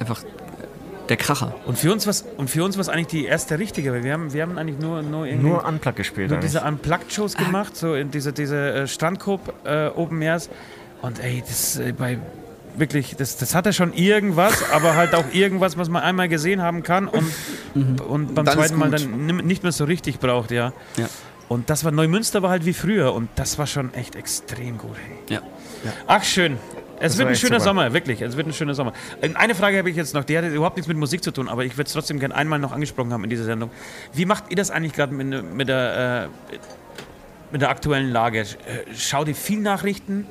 einfach der Kracher. Und für uns was und für uns war es eigentlich die erste richtige, weil wir haben, wir haben eigentlich nur, nur irgendwie Nur Unplug gespielt. nur eigentlich. diese Unplugged-Shows gemacht, so in diese, diese äh, Strandkorb äh, Open Airs. Und ey, das äh, bei wirklich, das, das hatte schon irgendwas, aber halt auch irgendwas, was man einmal gesehen haben kann und, und beim Dann zweiten Mal dann nicht mehr so richtig braucht, ja. Ja. Und das war Neumünster war halt wie früher und das war schon echt extrem gut. Hey. Ja. Ach schön. Es Das wird ein schöner super. Sommer, wirklich. Es wird ein schöner Sommer. Ähm, Eine Frage habe ich jetzt noch, die hat überhaupt nichts mit Musik zu tun, aber ich würde es trotzdem gerne einmal noch angesprochen haben in dieser Sendung. Wie macht ihr das eigentlich gerade mit, mit, der, äh, mit der aktuellen Lage? Äh, Schaut ihr viel Nachrichten?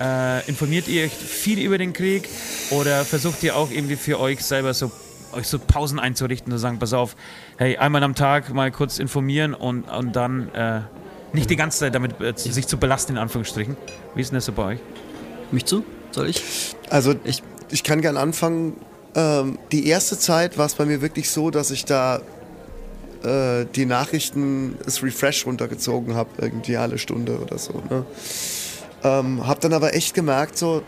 Äh, informiert ihr euch viel über den Krieg? Oder versucht ihr auch irgendwie für euch selber so euch so Pausen einzurichten und zu sagen, pass auf, hey, einmal am Tag mal kurz informieren und, und dann äh, nicht die ganze Zeit damit äh, zu- sich zu belasten, in Anführungsstrichen. Wie ist denn das so bei euch? Mich zu? Soll ich? Also Ich- ich, kann gern anfangen. Ähm, die erste Zeit war es bei mir wirklich so, dass ich da äh, die Nachrichten, das Refresh runtergezogen habe, irgendwie alle Stunde oder so. Ne? Ähm, hab dann aber echt gemerkt, so,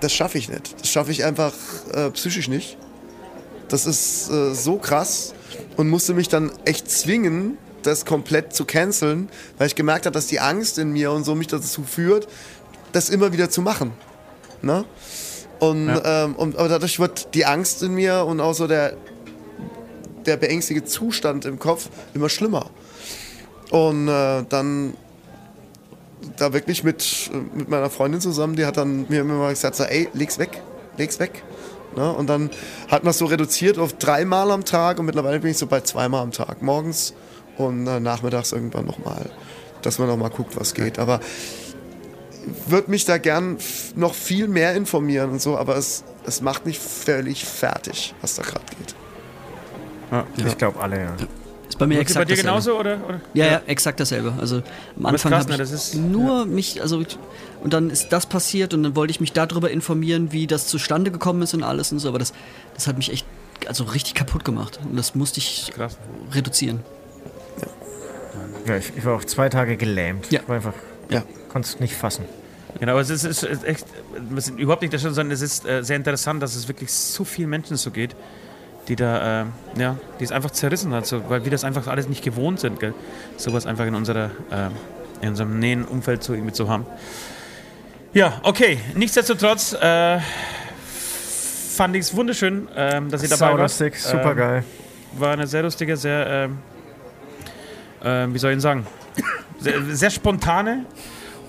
das schaffe ich nicht. Das schaffe ich einfach äh, psychisch nicht. Das ist äh, so krass und musste mich dann echt zwingen, das komplett zu canceln, weil ich gemerkt habe, dass die Angst in mir und so mich dazu führt, das immer wieder zu machen. Ne? Und, ähm, und aber dadurch wird die Angst in mir und auch so der, der beängstigende Zustand im Kopf immer schlimmer. Und äh, dann da wirklich mit, mit meiner Freundin zusammen, die hat dann mir immer gesagt, so, ey, leg's weg, leg's weg. Ne? Und dann hat man es so reduziert auf dreimal am Tag und mittlerweile bin ich so bei zweimal am Tag. Morgens und äh, nachmittags irgendwann nochmal, dass man nochmal guckt, was geht. Aber würde mich da gern noch viel mehr informieren und so, aber es, es macht mich völlig fertig, was da gerade geht. Ich glaube alle, ja. Ist bei mir Ist bei exakt dir dasselbe. genauso oder? oder? Ja, ja, exakt dasselbe. Also am Anfang habe ne, ich das ist- nur mich, also und dann ist das passiert und dann wollte ich mich darüber informieren, wie das zustande gekommen ist und alles und so, aber das, das hat mich echt also richtig kaputt gemacht und das musste ich Krass. reduzieren. ja ich, ich war auch zwei Tage gelähmt. Ja. Ich war einfach, Ja. Konnte es nicht fassen. Genau, aber es ist, es ist echt, wir sind überhaupt nicht der Stelle, sondern es ist äh, sehr interessant, dass es wirklich so vielen Menschen so geht, die da, äh, ja, die es einfach zerrissen hat, so, weil wir das einfach alles nicht gewohnt sind, gell? sowas einfach in unserer, äh, in unserem nähen Umfeld so irgendwie zu haben. Ja, okay, nichtsdestotrotz äh, fand ich es wunderschön, ähm, dass ihr dabei wart. Saulustig, super Ähm, geil. war eine sehr lustige, sehr, ähm, ähm, wie soll ich denn sagen, sehr, sehr spontane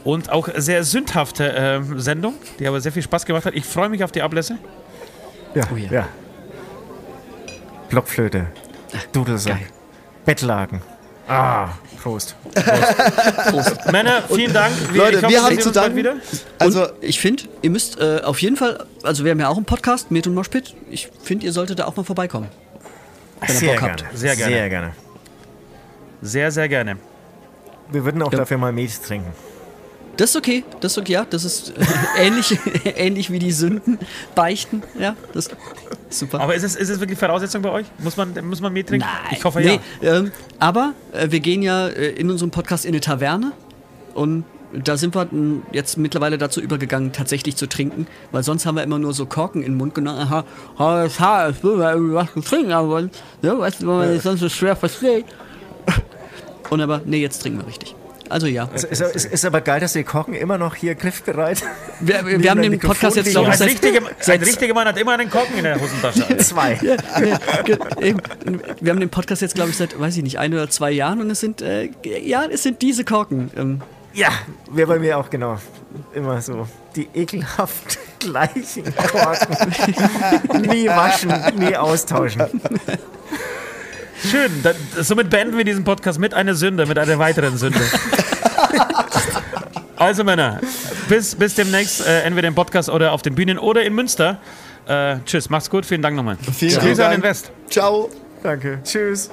und auch sehr sündhafte ähm, Sendung, die aber sehr viel Spaß gemacht hat. Ich freue mich auf die Ablässe. Ja, Oh ja. ja. Blockflöte, Dudelsack. Bettlaken. Ah, Prost. Prost. Männer, vielen Dank. Leute, wir wir haben zu danken. wieder. Also, und ich finde, ihr müsst äh, auf jeden Fall, also wir haben ja auch einen Podcast, Met und Moshpit. Ich finde, ihr solltet da auch mal vorbeikommen. ihr Sehr Bock gerne. habt. Sehr gerne. Sehr gerne. Sehr, sehr gerne. Wir würden auch Ja. dafür mal Met trinken. Das ist okay, das ist okay, ja, das ist ähnlich, ähnlich wie die Sünden beichten, ja, das ist super. Aber ist es, ist es wirklich Voraussetzung bei euch? Muss man, muss man mehr trinken? Nein. Ich hoffe nee, ja. Ähm, aber äh, wir gehen ja äh, in unserem Podcast in eine Taverne und da sind wir jetzt mittlerweile dazu übergegangen, tatsächlich zu trinken, weil sonst haben wir immer nur so Korken in den Mund genommen. Aha, aha, ich will mal was zu trinken, aber ne, weißt du, wenn man das sonst so schwer versteht. Und aber, nee, jetzt trinken wir richtig. Also ja. Ist, ist, ist, ist aber geil, dass die Kochen immer noch hier griffbereit. Wir, wir, wir haben den Podcast jetzt, glaube Mikrofon ich, Ein seit, ein richtiger Mann hat immer einen Korken in der Hosentasche. Zwei. Ge- eben. Wir haben den Podcast jetzt, glaube ich, seit, weiß ich nicht, ein oder zwei Jahren und es sind, äh, ja, es sind diese Korken. Ähm, Ja, wäre bei mir auch genau. Immer so. Die ekelhaft gleichen Korken. nie waschen, nie austauschen. Schön. Da, somit beenden wir diesen Podcast mit einer Sünde, mit einer weiteren Sünde. Also Männer, bis, bis demnächst, äh, entweder im Podcast oder auf den Bühnen oder in Münster. Äh, tschüss, macht's gut, vielen Dank nochmal. Vielen Grüße an den West. Ciao. Danke. Tschüss.